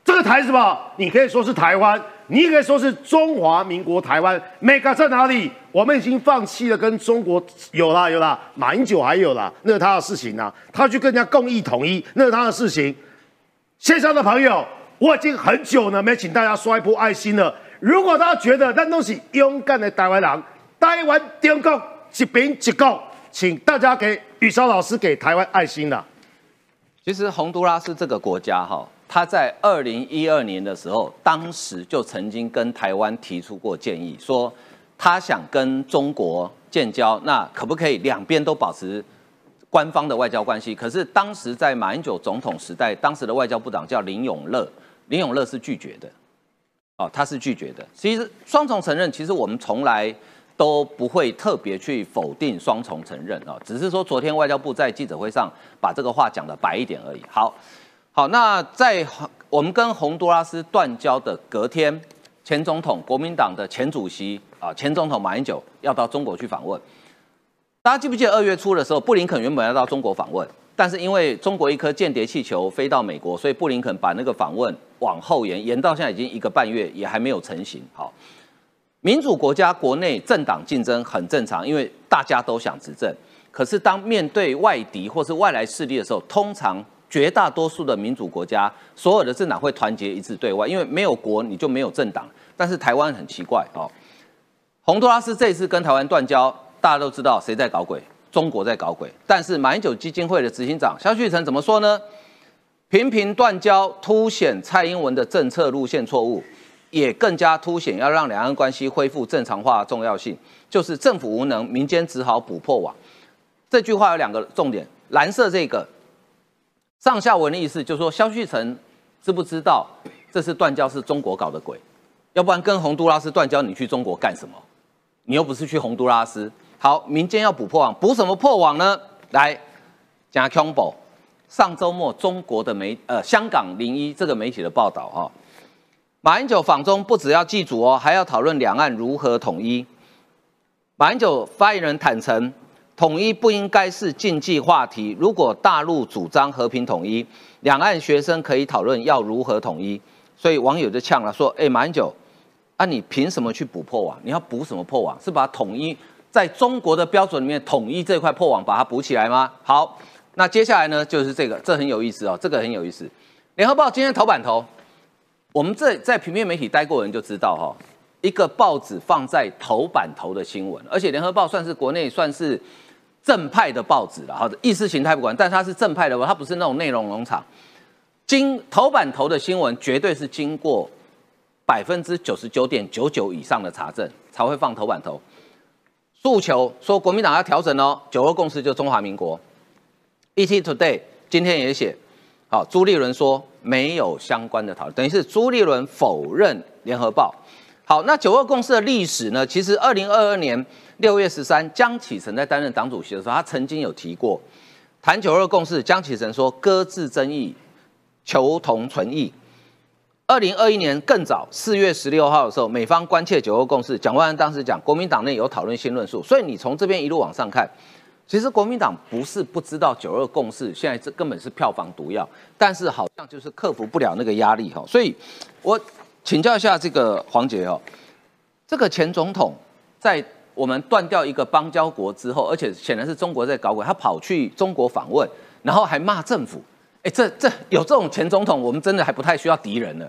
这个台是什么？你可以说是台湾。你也可以说是中华民国台湾，mega 在哪里？我们已经放弃了跟中国有啦有啦，马英九还有啦，那是他的事情呐，他去跟人家共议统一，那是他的事情。线上的朋友，我已经很久呢没请大家刷一波爱心了。如果大家觉得那东西勇敢的台湾人，台湾中国一边一国，请大家给宇超老师给台湾爱心了。其实洪都拉斯这个国家哈。他在二零一二年的时候，当时就曾经跟台湾提出过建议，说他想跟中国建交，那可不可以两边都保持官方的外交关系？可是当时在马英九总统时代，当时的外交部长叫林永乐，林永乐是拒绝的，哦，他是拒绝的。其实双重承认，其实我们从来都不会特别去否定双重承认啊，只是说昨天外交部在记者会上把这个话讲的白一点而已。好。好，那在我们跟洪都拉斯断交的隔天，前总统国民党的前主席啊，前总统马英九要到中国去访问。大家记不记得二月初的时候，布林肯原本要到中国访问，但是因为中国一颗间谍气球飞到美国，所以布林肯把那个访问往后延，延到现在已经一个半月，也还没有成型。好，民主国家国内政党竞争很正常，因为大家都想执政。可是当面对外敌或是外来势力的时候，通常绝大多数的民主国家，所有的政党会团结一致对外，因为没有国你就没有政党。但是台湾很奇怪哦，洪都拉斯这一次跟台湾断交，大家都知道谁在搞鬼，中国在搞鬼。但是马英九基金会的执行长肖旭成怎么说呢？频频断交凸显蔡英文的政策路线错误，也更加凸显要让两岸关系恢复正常化的重要性。就是政府无能，民间只好补破网。这句话有两个重点，蓝色这个。上下文的意思就是说，肖旭成知不知道这次断交是中国搞的鬼？要不然跟洪都拉斯断交，你去中国干什么？你又不是去洪都拉斯。好，民间要补破网，补什么破网呢？来，加 combo。上周末中国的媒呃香港零一这个媒体的报道哈，马英九访中不只要祭祖哦，还要讨论两岸如何统一。马英九发言人坦诚。统一不应该是禁忌话题。如果大陆主张和平统一，两岸学生可以讨论要如何统一。所以网友就呛了，说：“哎，马英九，啊，你凭什么去补破网？你要补什么破网？是把统一在中国的标准里面统一这块破网把它补起来吗？”好，那接下来呢，就是这个，这很有意思哦，这个很有意思。联合报今天头版头，我们这在平面媒体待过人就知道哈，一个报纸放在头版头的新闻，而且联合报算是国内算是。正派的报纸了，好的意识形态不管，但它是正派的，它不是那种内容农场。经头版头的新闻，绝对是经过百分之九十九点九九以上的查证才会放头版头。诉求说国民党要调整哦，九二共识就中华民国。ET Today 今天也写，好，朱立伦说没有相关的讨论，等于是朱立伦否认联合报。好，那九二共识的历史呢？其实二零二二年。六月十三，江启臣在担任党主席的时候，他曾经有提过谈九二共识。江启臣说：“搁置争议，求同存异。”二零二一年更早，四月十六号的时候，美方关切九二共识，蒋万安当时讲，国民党内有讨论新论述。所以你从这边一路往上看，其实国民党不是不知道九二共识现在这根本是票房毒药，但是好像就是克服不了那个压力哈。所以，我请教一下这个黄杰哦，这个前总统在我们断掉一个邦交国之后，而且显然是中国在搞鬼，他跑去中国访问，然后还骂政府，哎，这这有这种前总统，我们真的还不太需要敌人呢。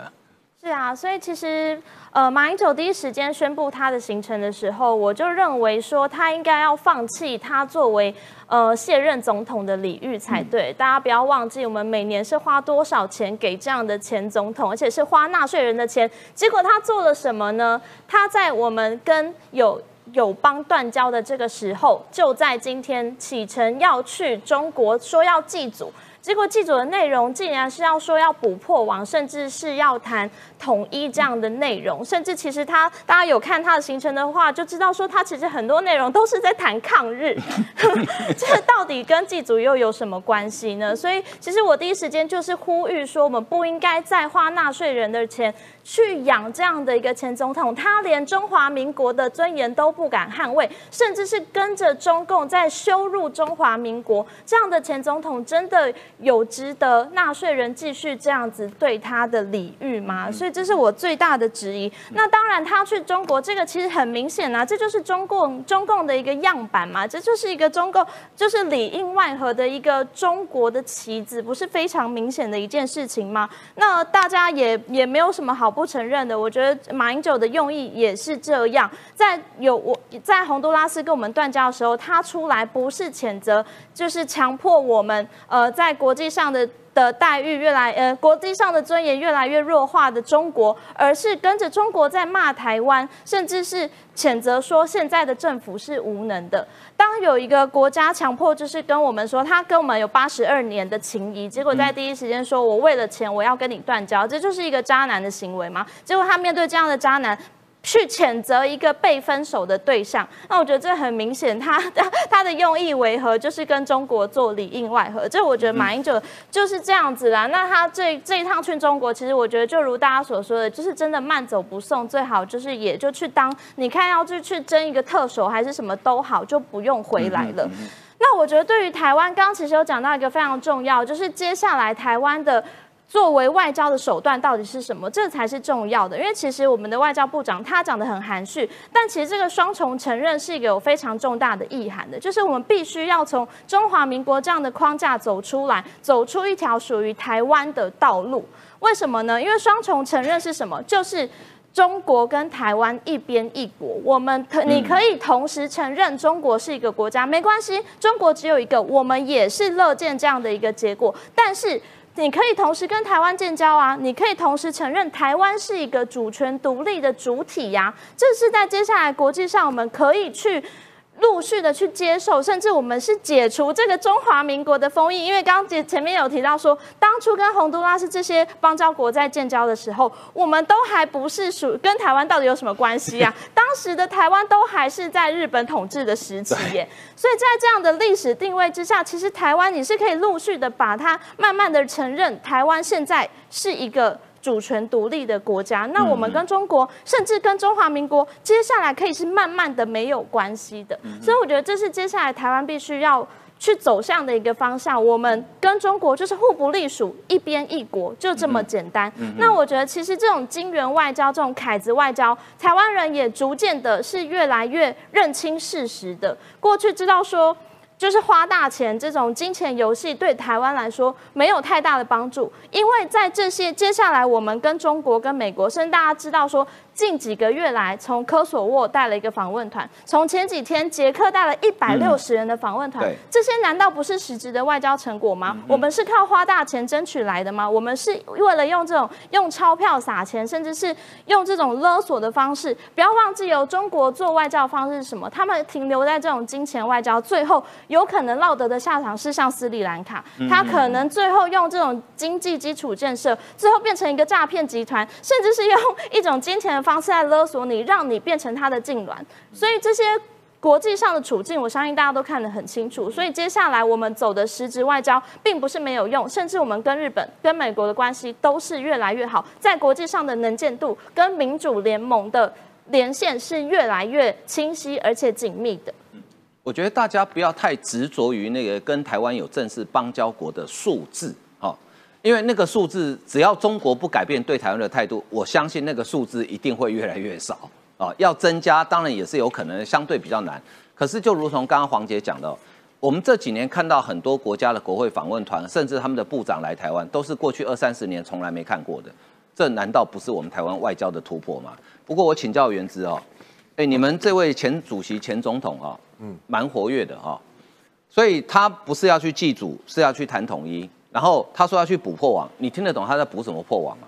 是啊，所以其实，呃，马英九第一时间宣布他的行程的时候，我就认为说他应该要放弃他作为呃卸任总统的礼遇才对。大家不要忘记，我们每年是花多少钱给这样的前总统，而且是花纳税人的钱。结果他做了什么呢？他在我们跟有友邦断交的这个时候，就在今天启程要去中国，说要祭祖。结果祭祖的内容竟然是要说要补破网，甚至是要谈统一这样的内容，甚至其实他大家有看他的行程的话，就知道说他其实很多内容都是在谈抗日，这到底跟祭祖又有什么关系呢？所以其实我第一时间就是呼吁说，我们不应该再花纳税人的钱。去养这样的一个前总统，他连中华民国的尊严都不敢捍卫，甚至是跟着中共在羞辱中华民国。这样的前总统真的有值得纳税人继续这样子对他的礼遇吗？所以这是我最大的质疑。那当然，他去中国这个其实很明显啊，这就是中共中共的一个样板嘛，这就是一个中共就是里应外合的一个中国的棋子，不是非常明显的一件事情吗？那大家也也没有什么好。不承认的，我觉得马英九的用意也是这样。在有我在洪都拉斯跟我们断交的时候，他出来不是谴责，就是强迫我们呃在国际上的的待遇越来呃国际上的尊严越来越弱化的中国，而是跟着中国在骂台湾，甚至是谴责说现在的政府是无能的。当有一个国家强迫，就是跟我们说，他跟我们有八十二年的情谊，结果在第一时间说我为了钱我要跟你断交，这就是一个渣男的行为吗？结果他面对这样的渣男。去谴责一个被分手的对象，那我觉得这很明显，他的他的用意为何？就是跟中国做里应外合。这我觉得马英九就是这样子啦。那他这这一趟去中国，其实我觉得就如大家所说的，就是真的慢走不送，最好就是也就去当你看要去去争一个特首还是什么都好，就不用回来了。那我觉得对于台湾，刚刚其实有讲到一个非常重要，就是接下来台湾的。作为外交的手段到底是什么？这才是重要的。因为其实我们的外交部长他讲的很含蓄，但其实这个双重承认是一个有非常重大的意涵的，就是我们必须要从中华民国这样的框架走出来，走出一条属于台湾的道路。为什么呢？因为双重承认是什么？就是中国跟台湾一边一国。我们可你可以同时承认中国是一个国家，没关系，中国只有一个，我们也是乐见这样的一个结果，但是。你可以同时跟台湾建交啊，你可以同时承认台湾是一个主权独立的主体呀，这是在接下来国际上我们可以去。陆续的去接受，甚至我们是解除这个中华民国的封印，因为刚刚前前面有提到说，当初跟洪都拉斯这些邦交国在建交的时候，我们都还不是属跟台湾到底有什么关系啊？当时的台湾都还是在日本统治的时期耶，所以在这样的历史定位之下，其实台湾你是可以陆续的把它慢慢的承认，台湾现在是一个。主权独立的国家，那我们跟中国，甚至跟中华民国，接下来可以是慢慢的没有关系的。所以我觉得这是接下来台湾必须要去走向的一个方向。我们跟中国就是互不隶属，一边一国，就这么简单。那我觉得其实这种金元外交、这种凯子外交，台湾人也逐渐的是越来越认清事实的。过去知道说。就是花大钱这种金钱游戏对台湾来说没有太大的帮助，因为在这些接下来我们跟中国、跟美国，甚至大家知道说。近几个月来，从科索沃带了一个访问团，从前几天捷克带了一百六十人的访问团，这些难道不是实质的外交成果吗？我们是靠花大钱争取来的吗？我们是为了用这种用钞票撒钱，甚至是用这种勒索的方式？不要忘记由，中国做外交方式是什么？他们停留在这种金钱外交，最后有可能落得的下场是像斯里兰卡，他可能最后用这种经济基础建设，最后变成一个诈骗集团，甚至是用一种金钱的方。方式在勒索你，让你变成他的痉挛。所以这些国际上的处境，我相信大家都看得很清楚。所以接下来我们走的实质外交，并不是没有用，甚至我们跟日本、跟美国的关系都是越来越好，在国际上的能见度跟民主联盟的连线是越来越清晰而且紧密的。我觉得大家不要太执着于那个跟台湾有正式邦交国的数字，因为那个数字只要中国不改变对台湾的态度，我相信那个数字一定会越来越少啊。要增加当然也是有可能，相对比较难。可是就如同刚刚黄姐讲的，我们这几年看到很多国家的国会访问团，甚至他们的部长来台湾，都是过去二三十年从来没看过的。这难道不是我们台湾外交的突破吗？不过我请教原之哦。哎，你们这位前主席、前总统啊，嗯，蛮活跃的哈，所以他不是要去祭祖，是要去谈统一。然后他说要去补破网，你听得懂他在补什么破网吗？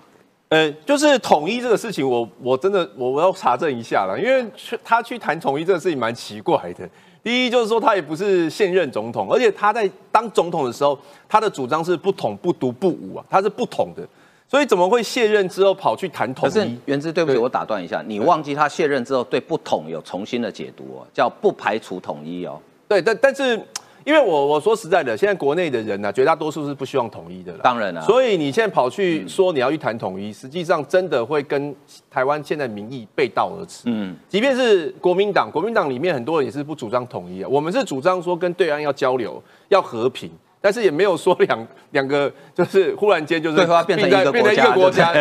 呃，就是统一这个事情，我我真的我我要查证一下了，因为他去谈统一这个事情蛮奇怪的。第一就是说他也不是现任总统，而且他在当总统的时候，他的主张是不统、不独、不武啊，他是不统的。所以怎么会卸任之后跑去谈统一？可是原之，对不起，我打断一下，你忘记他卸任之后对不统有重新的解读哦，叫不排除统一哦。对，但但是因为我我说实在的，现在国内的人呢，绝大多数是不希望统一的了。当然了，所以你现在跑去说你要去谈统一，实际上真的会跟台湾现在民意背道而驰。嗯，即便是国民党，国民党里面很多人也是不主张统一啊，我们是主张说跟对岸要交流，要和平。但是也没有说两两个就是忽然间就是变成一个变成一个国家，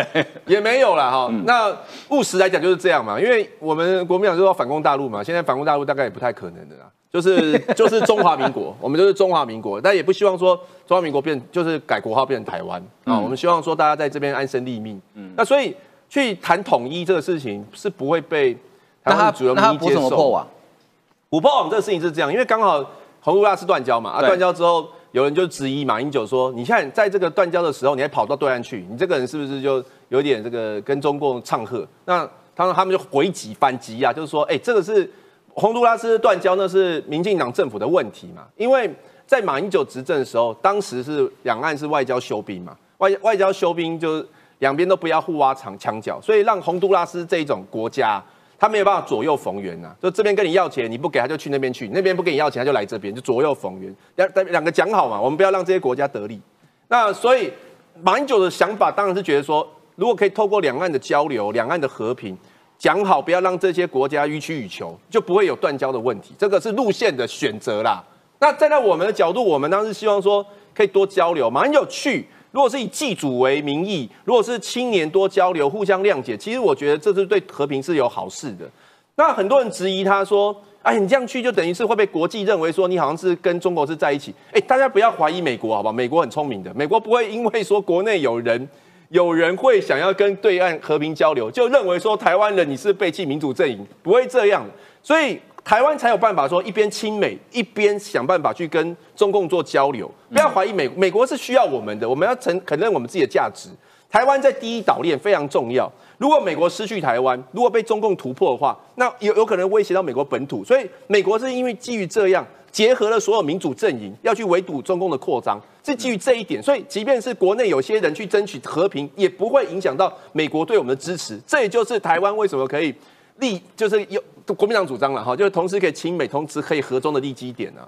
也没有了哈。那务实来讲就是这样嘛，因为我们国民党就要反攻大陆嘛，现在反攻大陆大概也不太可能的啦，就是就是中华民国，我们就是中华民国，但也不希望说中华民国变就是改国号变成台湾啊，我们希望说大家在这边安身立命。嗯，那所以去谈统一这个事情是不会被台湾主流民意接受。破网？补破网这个事情是这样，因为刚好洪都拉斯断交嘛，啊断交之后。有人就质疑马英九说：“你看，在这个断交的时候，你还跑到对岸去，你这个人是不是就有点这个跟中共唱和？”那他说他们就回击反击啊，就是说：“哎，这个是洪都拉斯断交，那是民进党政府的问题嘛？因为在马英九执政的时候，当时是两岸是外交休兵嘛，外外交休兵就是两边都不要互挖长墙角，所以让洪都拉斯这一种国家。”他没有办法左右逢源呐，就这边跟你要钱，你不给他就去那边去，那边不给你要钱他就来这边，就左右逢源。两两个讲好嘛，我们不要让这些国家得利。那所以马英九的想法当然是觉得说，如果可以透过两岸的交流、两岸的和平，讲好不要让这些国家予取予求，就不会有断交的问题。这个是路线的选择啦。那站在我们的角度，我们当时希望说可以多交流，马英九去。如果是以祭祖为名义，如果是青年多交流、互相谅解，其实我觉得这是对和平是有好事的。那很多人质疑他说：“哎，你这样去就等于是会被国际认为说你好像是跟中国是在一起。”哎，大家不要怀疑美国，好不好？美国很聪明的，美国不会因为说国内有人有人会想要跟对岸和平交流，就认为说台湾人你是背弃民主阵营，不会这样。所以。台湾才有办法说一边亲美，一边想办法去跟中共做交流。不要怀疑美美国是需要我们的，我们要承承认我们自己的价值。台湾在第一岛链非常重要。如果美国失去台湾，如果被中共突破的话，那有有可能威胁到美国本土。所以美国是因为基于这样，结合了所有民主阵营，要去围堵中共的扩张，是基于这一点。所以即便是国内有些人去争取和平，也不会影响到美国对我们的支持。这也就是台湾为什么可以立，就是有。国民党主张了哈，就是同时可以亲美，同时可以合中的立基点呢。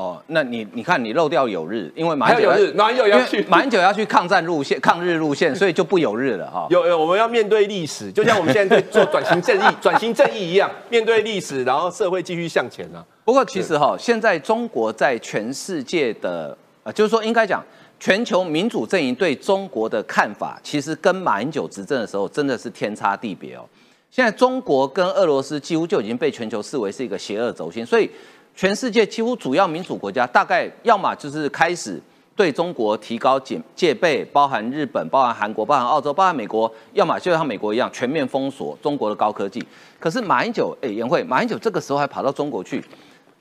哦，那你你看你漏掉有日，因为马英九日马英九要去，马英九要去抗战路线、抗日路线，所以就不有日了哈。有有，我们要面对历史，就像我们现在在做转型正义、转型正义一样，面对历史，然后社会继续向前啊。不过其实哈，现在中国在全世界的呃，就是说应该讲全球民主阵营对中国的看法，其实跟马英九执政的时候真的是天差地别哦。现在中国跟俄罗斯几乎就已经被全球视为是一个邪恶轴心，所以全世界几乎主要民主国家大概要么就是开始对中国提高戒戒备，包含日本、包含韩国、包含澳洲、包含美国，要么就像美国一样全面封锁中国的高科技。可是马英九，哎，颜慧，马英九这个时候还跑到中国去，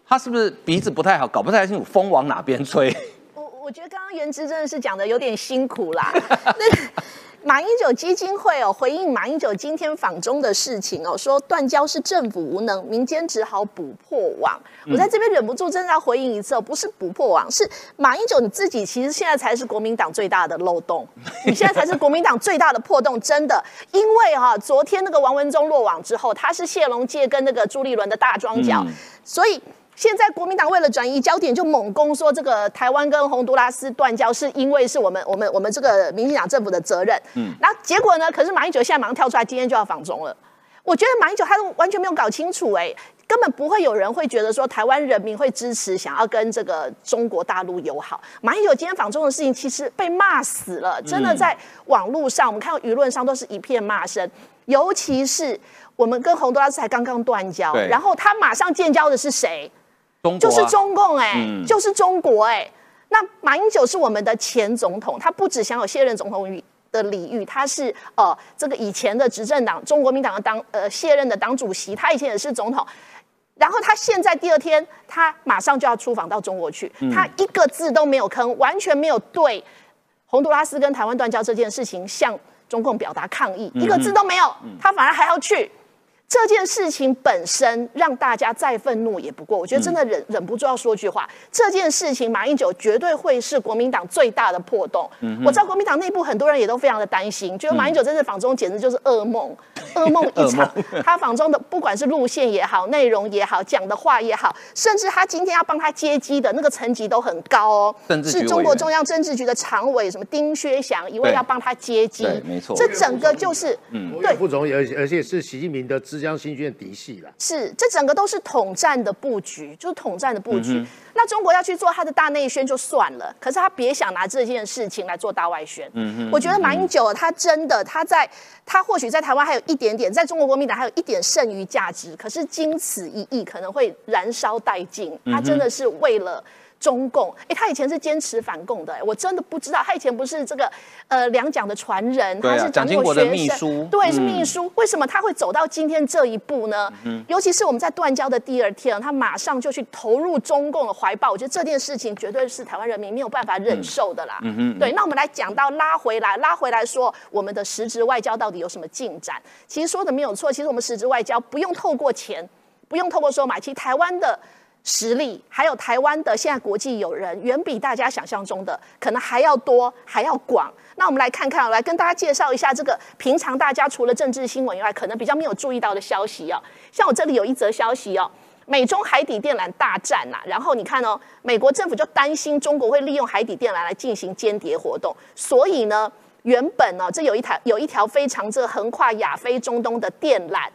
他是不是鼻子不太好，搞不太清楚风往哪边吹？我我觉得刚刚袁之真的是讲的有点辛苦啦。那 马英九基金会哦回应马英九今天访中的事情哦，说断交是政府无能，民间只好补破网。我在这边忍不住真的要回应一次哦，不是补破网，是马英九你自己其实现在才是国民党最大的漏洞，你现在才是国民党最大的破洞，真的，因为哈昨天那个王文忠落网之后，他是谢龙介跟那个朱立伦的大庄脚，所以。现在国民党为了转移焦点，就猛攻说这个台湾跟洪都拉斯断交是因为是我们我们我们这个民进党政府的责任。嗯，然后结果呢？可是马英九现在马上跳出来，今天就要访中了。我觉得马英九他都完全没有搞清楚，哎，根本不会有人会觉得说台湾人民会支持想要跟这个中国大陆友好。马英九今天访中的事情，其实被骂死了，真的在网络上，我们看到舆论上都是一片骂声。尤其是我们跟洪都拉斯才刚刚断交，然后他马上建交的是谁？就是中共哎，就是中国哎。那马英九是我们的前总统，他不只享有卸任总统的礼遇，他是呃这个以前的执政党中国民党的当呃卸任的党主席，他以前也是总统。然后他现在第二天，他马上就要出访到中国去，他一个字都没有吭，完全没有对洪都拉斯跟台湾断交这件事情向中共表达抗议，一个字都没有，他反而还要去。这件事情本身让大家再愤怒也不过，我觉得真的忍忍不住要说句话。这件事情，马英九绝对会是国民党最大的破洞。我知道国民党内部很多人也都非常的担心，觉得马英九这次访中简直就是噩梦，噩梦一场。他访中的不管是路线也好，内容也好，讲的话也好，甚至他今天要帮他接机的那个层级都很高哦，是中国中央政治局的常委什么丁薛祥一位要帮他接机，没错，这整个就是嗯，对。不容易，而且而且是习近平的资。江新军的嫡系了，是这整个都是统战的布局，就是统战的布局。那中国要去做他的大内宣就算了，可是他别想拿这件事情来做大外宣。嗯我觉得马英九他真的他在他或许在台湾还有一点点，在中国国民党还有一点剩余价值，可是经此一役可能会燃烧殆尽。他真的是为了。中共，哎，他以前是坚持反共的，我真的不知道，他以前不是这个呃两蒋的传人，他是蒋经国的秘书，对，是秘书。为什么他会走到今天这一步呢？嗯，尤其是我们在断交的第二天，他马上就去投入中共的怀抱，我觉得这件事情绝对是台湾人民没有办法忍受的啦。嗯哼，对，那我们来讲到拉回来，拉回来说我们的实质外交到底有什么进展？其实说的没有错，其实我们实质外交不用透过钱，不用透过收买，其实台湾的。实力还有台湾的现在国际友人，远比大家想象中的可能还要多，还要广。那我们来看看，来跟大家介绍一下这个平常大家除了政治新闻以外，可能比较没有注意到的消息哦。像我这里有一则消息哦，美中海底电缆大战呐，然后你看哦，美国政府就担心中国会利用海底电缆来进行间谍活动，所以呢，原本呢，这有一条有一条非常这横跨亚非中东的电缆。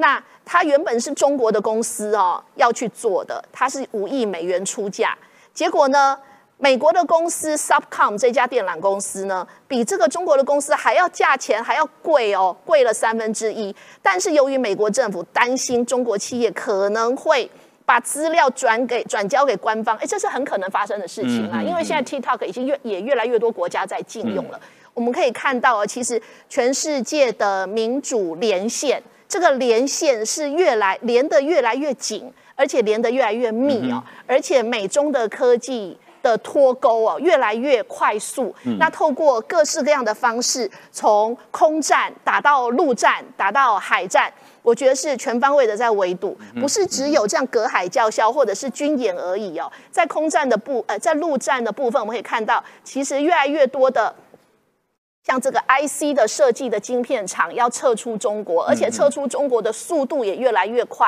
那它原本是中国的公司哦，要去做的，它是五亿美元出价，结果呢，美国的公司 Subcom 这家电缆公司呢，比这个中国的公司还要价钱还要贵哦，贵了三分之一。但是由于美国政府担心中国企业可能会把资料转给转交给官方，哎，这是很可能发生的事情啊，因为现在 TikTok 已经越也越来越多国家在禁用了。我们可以看到啊，其实全世界的民主连线。这个连线是越来连得越来越紧，而且连得越来越密哦，而且美中的科技的脱钩哦越来越快速。那透过各式各样的方式，从空战打到陆战，打到海战，我觉得是全方位的在围堵，不是只有这样隔海叫嚣或者是军演而已哦。在空战的部呃，在陆战的部分，我们可以看到，其实越来越多的。像这个 IC 的设计的晶片厂要撤出中国，而且撤出中国的速度也越来越快，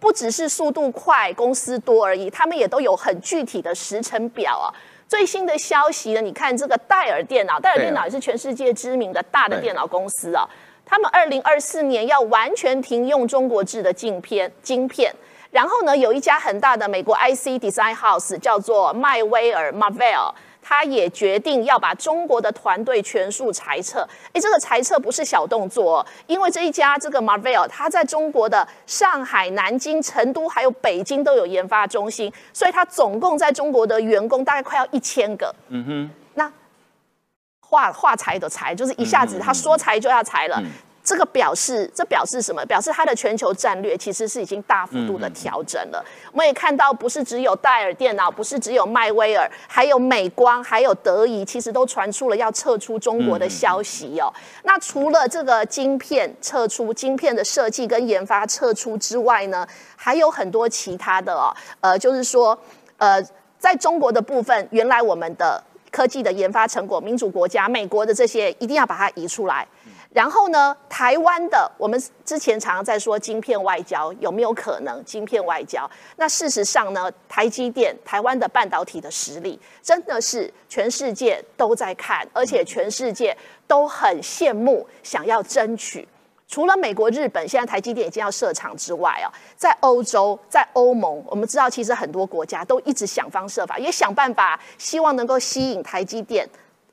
不只是速度快，公司多而已，他们也都有很具体的时程表啊。最新的消息呢，你看这个戴尔电脑，戴尔电脑也是全世界知名的大的电脑公司啊，他们二零二四年要完全停用中国制的镜片晶片，然后呢，有一家很大的美国 IC design house 叫做迈威尔 Marvell。他也决定要把中国的团队全数裁撤。哎，这个裁撤不是小动作，因为这一家这个 Marvell，它在中国的上海、南京、成都还有北京都有研发中心，所以它总共在中国的员工大概快要一千个。嗯哼，那话话裁的裁，就是一下子他说裁就要裁了。这个表示，这表示什么？表示它的全球战略其实是已经大幅度的调整了。我们也看到，不是只有戴尔电脑，不是只有迈威尔，还有美光，还有德仪，其实都传出了要撤出中国的消息哦。那除了这个晶片撤出，晶片的设计跟研发撤出之外呢，还有很多其他的哦。呃，就是说，呃，在中国的部分，原来我们的科技的研发成果，民主国家美国的这些，一定要把它移出来。然后呢，台湾的我们之前常常在说晶片外交有没有可能？晶片外交，那事实上呢，台积电台湾的半导体的实力真的是全世界都在看，而且全世界都很羡慕，想要争取。除了美国、日本，现在台积电已经要设厂之外啊，在欧洲、在欧盟，我们知道其实很多国家都一直想方设法，也想办法，希望能够吸引台积电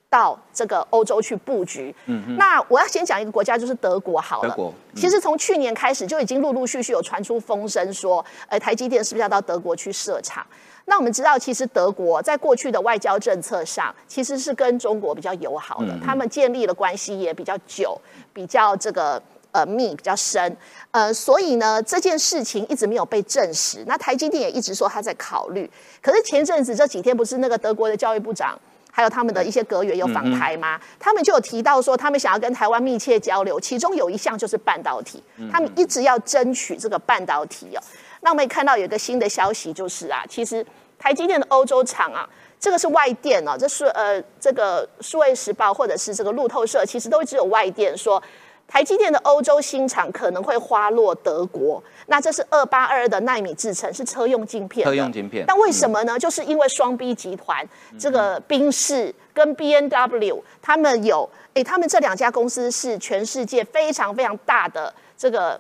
到这个欧洲去布局。嗯那我要先讲一个国家，就是德国好了。德国其实从去年开始就已经陆陆续续有传出风声，说，呃，台积电是不是要到德国去设厂？那我们知道，其实德国在过去的外交政策上，其实是跟中国比较友好的，他们建立了关系也比较久，比较这个。呃，密比较深，呃，所以呢，这件事情一直没有被证实。那台积电也一直说他在考虑。可是前阵子这几天不是那个德国的教育部长，还有他们的一些阁员有访台吗？他们就有提到说，他们想要跟台湾密切交流，其中有一项就是半导体，他们一直要争取这个半导体哦。那我们也看到有一个新的消息，就是啊，其实台积电的欧洲厂啊，这个是外电哦，这是呃这个数位时报或者是这个路透社，其实都一直有外电说。台积电的欧洲新厂可能会花落德国，那这是二八二二的纳米制程，是车用晶片。车用晶片。但为什么呢？就是因为双 B 集团这个宾士跟 B N W，他们有，哎，他们这两家公司是全世界非常非常大的这个。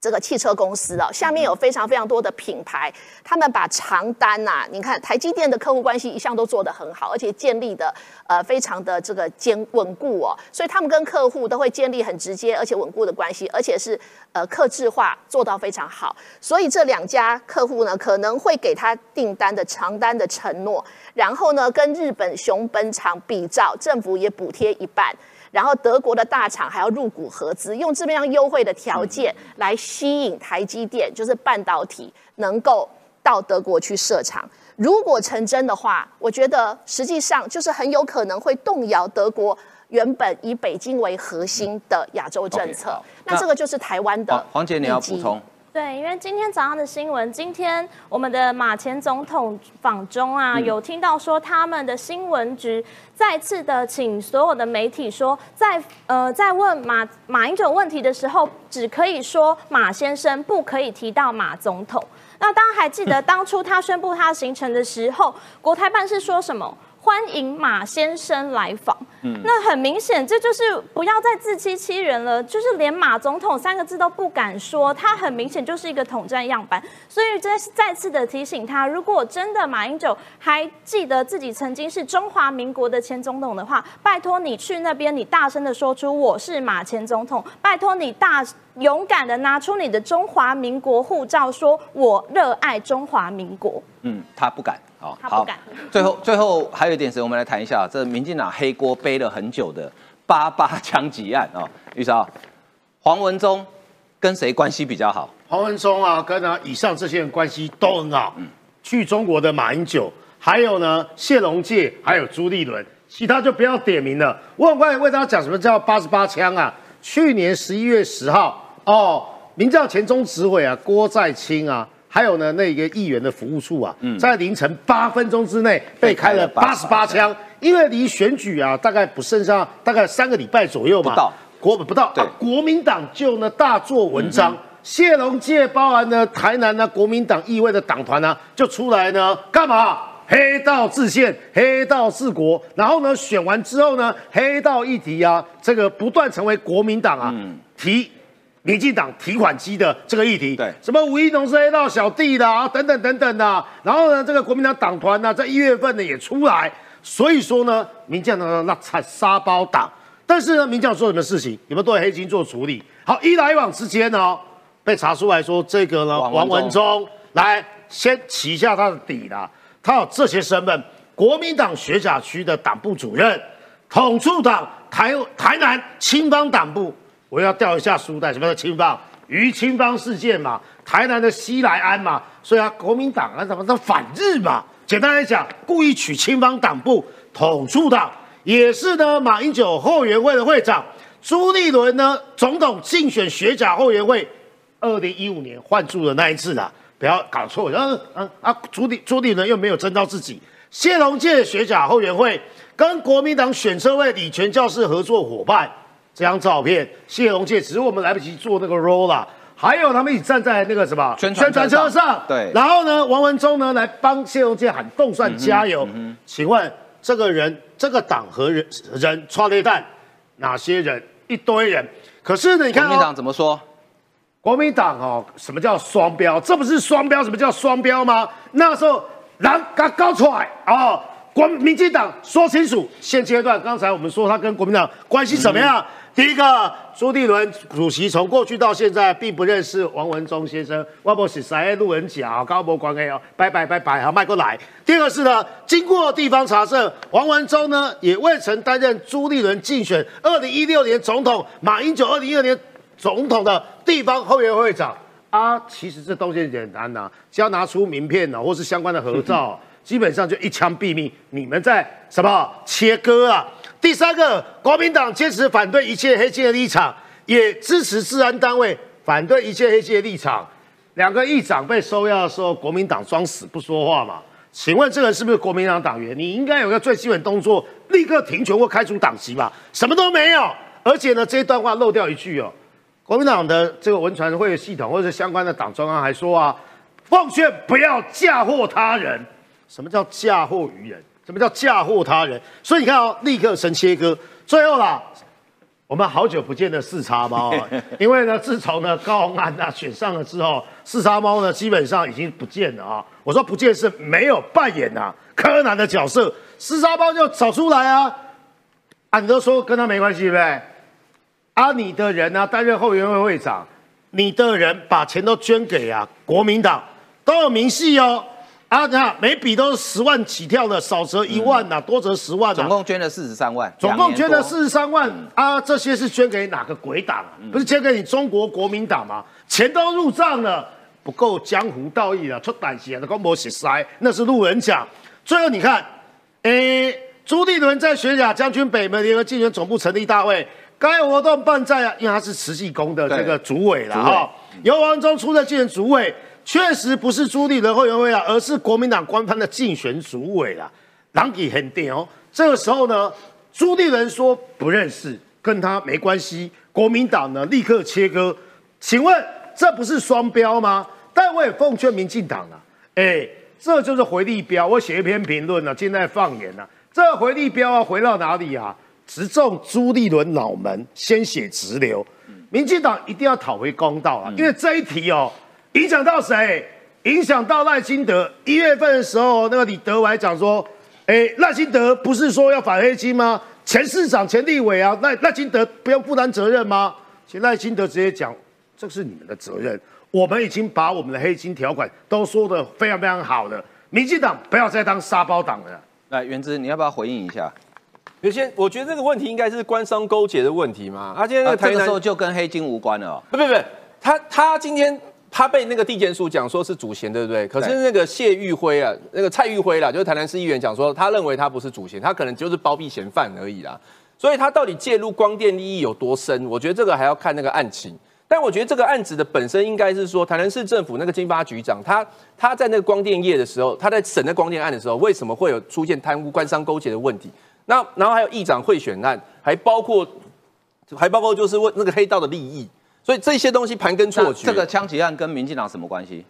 这个汽车公司哦，下面有非常非常多的品牌，他们把长单呐，你看台积电的客户关系一向都做得很好，而且建立的呃非常的这个坚稳固哦，所以他们跟客户都会建立很直接而且稳固的关系，而且是呃客制化做到非常好，所以这两家客户呢可能会给他订单的长单的承诺，然后呢跟日本熊本厂比照，政府也补贴一半。然后德国的大厂还要入股合资，用这么样优惠的条件来吸引台积电，就是半导体能够到德国去设厂。如果成真的话，我觉得实际上就是很有可能会动摇德国原本以北京为核心的亚洲政策。那这个就是台湾的黄姐，你要补充。对，因为今天早上的新闻，今天我们的马前总统访中啊，有听到说他们的新闻局再次的请所有的媒体说，在呃在问马马英九问题的时候，只可以说马先生，不可以提到马总统。那大家还记得当初他宣布他行程的时候，国台办是说什么？欢迎马先生来访。嗯，那很明显，这就是不要再自欺欺人了。就是连马总统三个字都不敢说，他很明显就是一个统战样板。所以再再次的提醒他，如果真的马英九还记得自己曾经是中华民国的前总统的话，拜托你去那边，你大声的说出我是马前总统。拜托你大勇敢的拿出你的中华民国护照，说我热爱中华民国。嗯，他不敢。好，好，最后最后还有一点时间，我们来谈一下这民进党黑锅背了很久的八八枪击案啊，玉少，黄文忠跟谁关系比较好？黄文忠啊，跟呢以上这些人关系都很好。嗯，去中国的马英九，还有呢谢龙介，还有朱立伦，其他就不要点名了。我很快为大家讲什么叫八十八枪啊？去年十一月十号，哦，民调前中执委啊，郭在清啊。还有呢，那个议员的服务处啊，在凌晨八分钟之内被开了八十八枪，因为离选举啊大概不剩下大概三个礼拜左右嘛，不到。国不到，国民党就呢大做文章，谢龙介包含呢台南呢国民党议会的党团呢就出来呢干嘛？黑道自宪，黑道治国，然后呢选完之后呢黑道议题啊，这个不断成为国民党啊提。民进党提款机的这个议题，对，什么吴一农是黑道小弟的啊，等等等等的，然后呢，这个国民党党团呢，在一月份呢也出来，所以说呢，民进党那才沙包党，但是呢，民进党做什么事情，有没有对黑金做处理？好，一来一往之间呢，被查出来说这个呢，王文忠。来先起一下他的底啦，他有这些身份：国民党学甲区的党部主任，统促党台台南青帮党部。我要调一下书袋，什么叫青帮？于青帮事件嘛，台南的西来安嘛，所以啊，国民党啊，怎么叫反日嘛？简单来讲，故意取青帮党部统促党，也是呢。马英九后援会的会长朱立伦呢，总统竞选学甲后援会，二零一五年换住的那一次啊，不要搞错。然后，嗯啊，朱立朱立伦又没有征召自己，谢龙介学甲后援会跟国民党选车会李全教士合作伙伴。这张照片，谢龙介只是我们来不及做那个 roll 啦，还有他们一起站在那个什么宣传车上，对。然后呢，王文忠呢来帮谢龙介喊动算加油。嗯请问这个人、这个党和人人创立蛋哪些人一堆人。可是呢，你看国民党怎么说？国民党哦，什么叫双标？这不是双标？什么叫双标吗？那时候狼刚搞出来哦，国民进党说清楚。现阶段，刚才我们说他跟国民党关系怎么样？第一个，朱立伦主席从过去到现在并不认识王文忠先生，我不是谁路人甲高博关系哦，拜拜拜拜，好迈过来。第二个是呢，经过地方查证，王文忠呢也未曾担任朱立伦竞选二零一六年总统，马英九二零一二年总统的地方后援会长啊。其实这东西很简单呐，只要拿出名片呢，或是相关的合照，基本上就一枪毙命。你们在什么切割啊？第三个，国民党坚持反对一切黑金的立场，也支持治安单位反对一切黑金的立场。两个议长被收押的时候，国民党装死不说话嘛？请问这个人是不是国民党党员？你应该有个最基本动作，立刻停权或开除党籍吧？什么都没有。而且呢，这一段话漏掉一句哦，国民党的这个文传会系统或者相关的党中央还说啊，奉劝不要嫁祸他人。什么叫嫁祸于人？什么叫嫁祸他人？所以你看哦，立刻神切割。最后啦，我们好久不见的四叉猫，因为呢，自从呢高鸿安呐选上了之后，四叉猫呢基本上已经不见了啊。我说不见是没有扮演呐柯南的角色，四叉猫就找出来啊。啊，你都说跟他没关系对不对？啊，你的人呢担任后援会会长，你的人把钱都捐给啊国民党，都有明细哦。啊，看每笔都是十万起跳的，少则一万呐，多则十万总共捐了四十三万，总共捐了四十三万啊！这些是捐给哪个鬼党？不是捐给你中国国民党吗？钱都入账了，不够江湖道义了，出胆血的公婆血塞，那是路人甲。最后你看，诶，朱立伦在学甲将军北门联合竞选总部成立大会，该活动办在啊，因为他是慈济宫的这个主委了哈，由王忠出任竞选主委。确实不是朱立伦后援会啊，而是国民党官方的竞选主委啦。狼给很定哦。这个时候呢，朱立伦说不认识，跟他没关系。国民党呢立刻切割。请问这不是双标吗？但我也奉劝民进党啊，哎，这就是回力标。我写一篇评论呢，现在放言了，这回力标啊，回到哪里啊？直中朱立伦脑门，鲜血直流。民进党一定要讨回公道啊，因为这一题哦。影响到谁？影响到赖清德。一月份的时候，那个李德怀讲说：“哎，赖清德不是说要反黑金吗？前市长、前立委啊，赖赖清德不用负担责任吗？”其实赖清德直接讲：“这是你们的责任，我们已经把我们的黑金条款都说的非常非常好了。民进党不要再当沙包党了。”来，原之，你要不要回应一下？有些我觉得这个问题应该是官商勾结的问题嘛。他今天这个时候就跟黑金无关了。不不不，他他今天。他被那个地检署讲说是主嫌，对不对？可是那个谢玉辉啊，那个蔡玉辉啦，就是台南市议员讲说，他认为他不是主嫌，他可能就是包庇嫌犯而已啦。所以他到底介入光电利益有多深？我觉得这个还要看那个案情。但我觉得这个案子的本身应该是说，台南市政府那个经发局长，他他在那个光电业的时候，他在审那光电案的时候，为什么会有出现贪污、官商勾结的问题？那然后还有议长贿选案，还包括还包括就是问那个黑道的利益。所以这些东西盘根错节。这个枪击案跟民进党什么关系？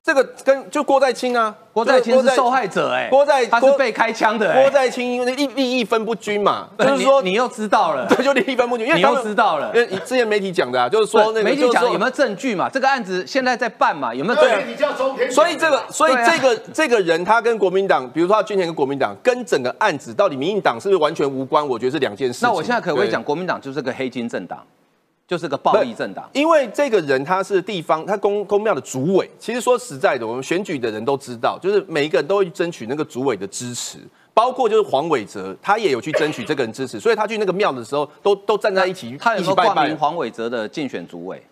这个跟就郭在清啊，郭在清是受害者哎，郭在他是被开枪的。郭在清因为利利益分不均嘛，就是说你又知道了，对，就利益分不均，因为你又知道了，因为之前媒体讲的啊，就是说那个媒体讲有没有证据嘛？这个案子现在在办嘛？有没有证据？所以这个，所以这个这个人他跟国民党，比如说他捐钱跟国民党，跟整个案子到底民进党是不是完全无关？我觉得是两件事。那我现在可不可以讲，国民党就是个黑金政党？就是个暴力政党，因为这个人他是地方他公公庙的主委。其实说实在的，我们选举的人都知道，就是每一个人都会争取那个主委的支持，包括就是黄伟哲，他也有去争取这个人支持，所以他去那个庙的时候，都都站在一起，他有没有挂名黄伟哲的竞选主委？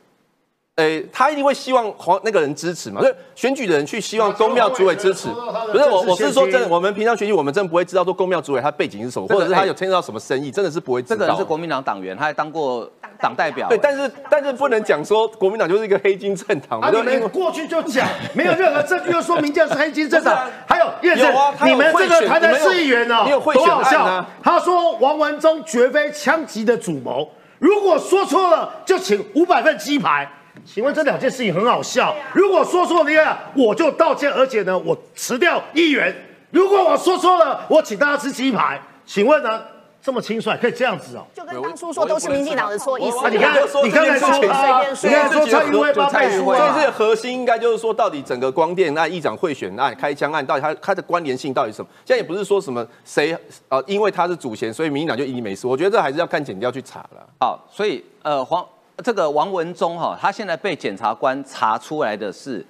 呃，他一定会希望黄那个人支持嘛，所以选举的人去希望公庙主委支持。不是我，我是说真的，我们平常选举，我们真的不会知道说公庙主委他背景是什么，或者是他有牵涉到什么生意，真的是不会知道。这个人是国民党党员，他还当过党代表。对，但是但是不能讲说国民党就是一个黑金政党。你们过去就讲，没有任何证据说明这是黑金政党。还有叶正，你们这个台南市议员呢，多好笑。他说王文忠绝非枪击的主谋，如果说错了，就请五百份鸡排。请问这两件事情很好笑。如果说错了，我就道歉，而且呢，我辞掉议员。如果我说错了，我请大家吃鸡排。请问呢，这么轻率，可以这样子哦。就跟当初说都是民进党的错意思。你看，你刚才说他，你刚才说蔡英文蔡英文，所以这个核心应该就是说，到底整个光电案、议长贿选案、开枪案，到底它它的关联性到底是什么？现在也不是说什么谁呃，因为他是主嫌，所以民进党就一定没事。我觉得这还是要看检调去查了。好，所以呃黄这个王文忠哈，他现在被检察官查出来的是。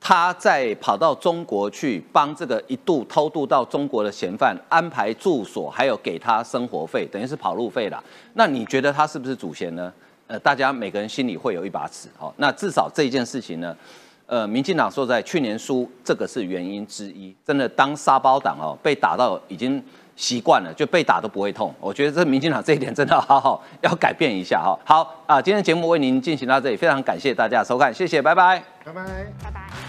他在跑到中国去帮这个一度偷渡到中国的嫌犯安排住所，还有给他生活费，等于是跑路费了。那你觉得他是不是主嫌呢？呃，大家每个人心里会有一把尺。好，那至少这一件事情呢，呃，民进党说在去年输，这个是原因之一。真的当沙包党哦，被打到已经习惯了，就被打都不会痛。我觉得这民进党这一点真的好好要改变一下哈。好啊，今天节目为您进行到这里，非常感谢大家收看，谢谢，拜拜，拜拜，拜拜。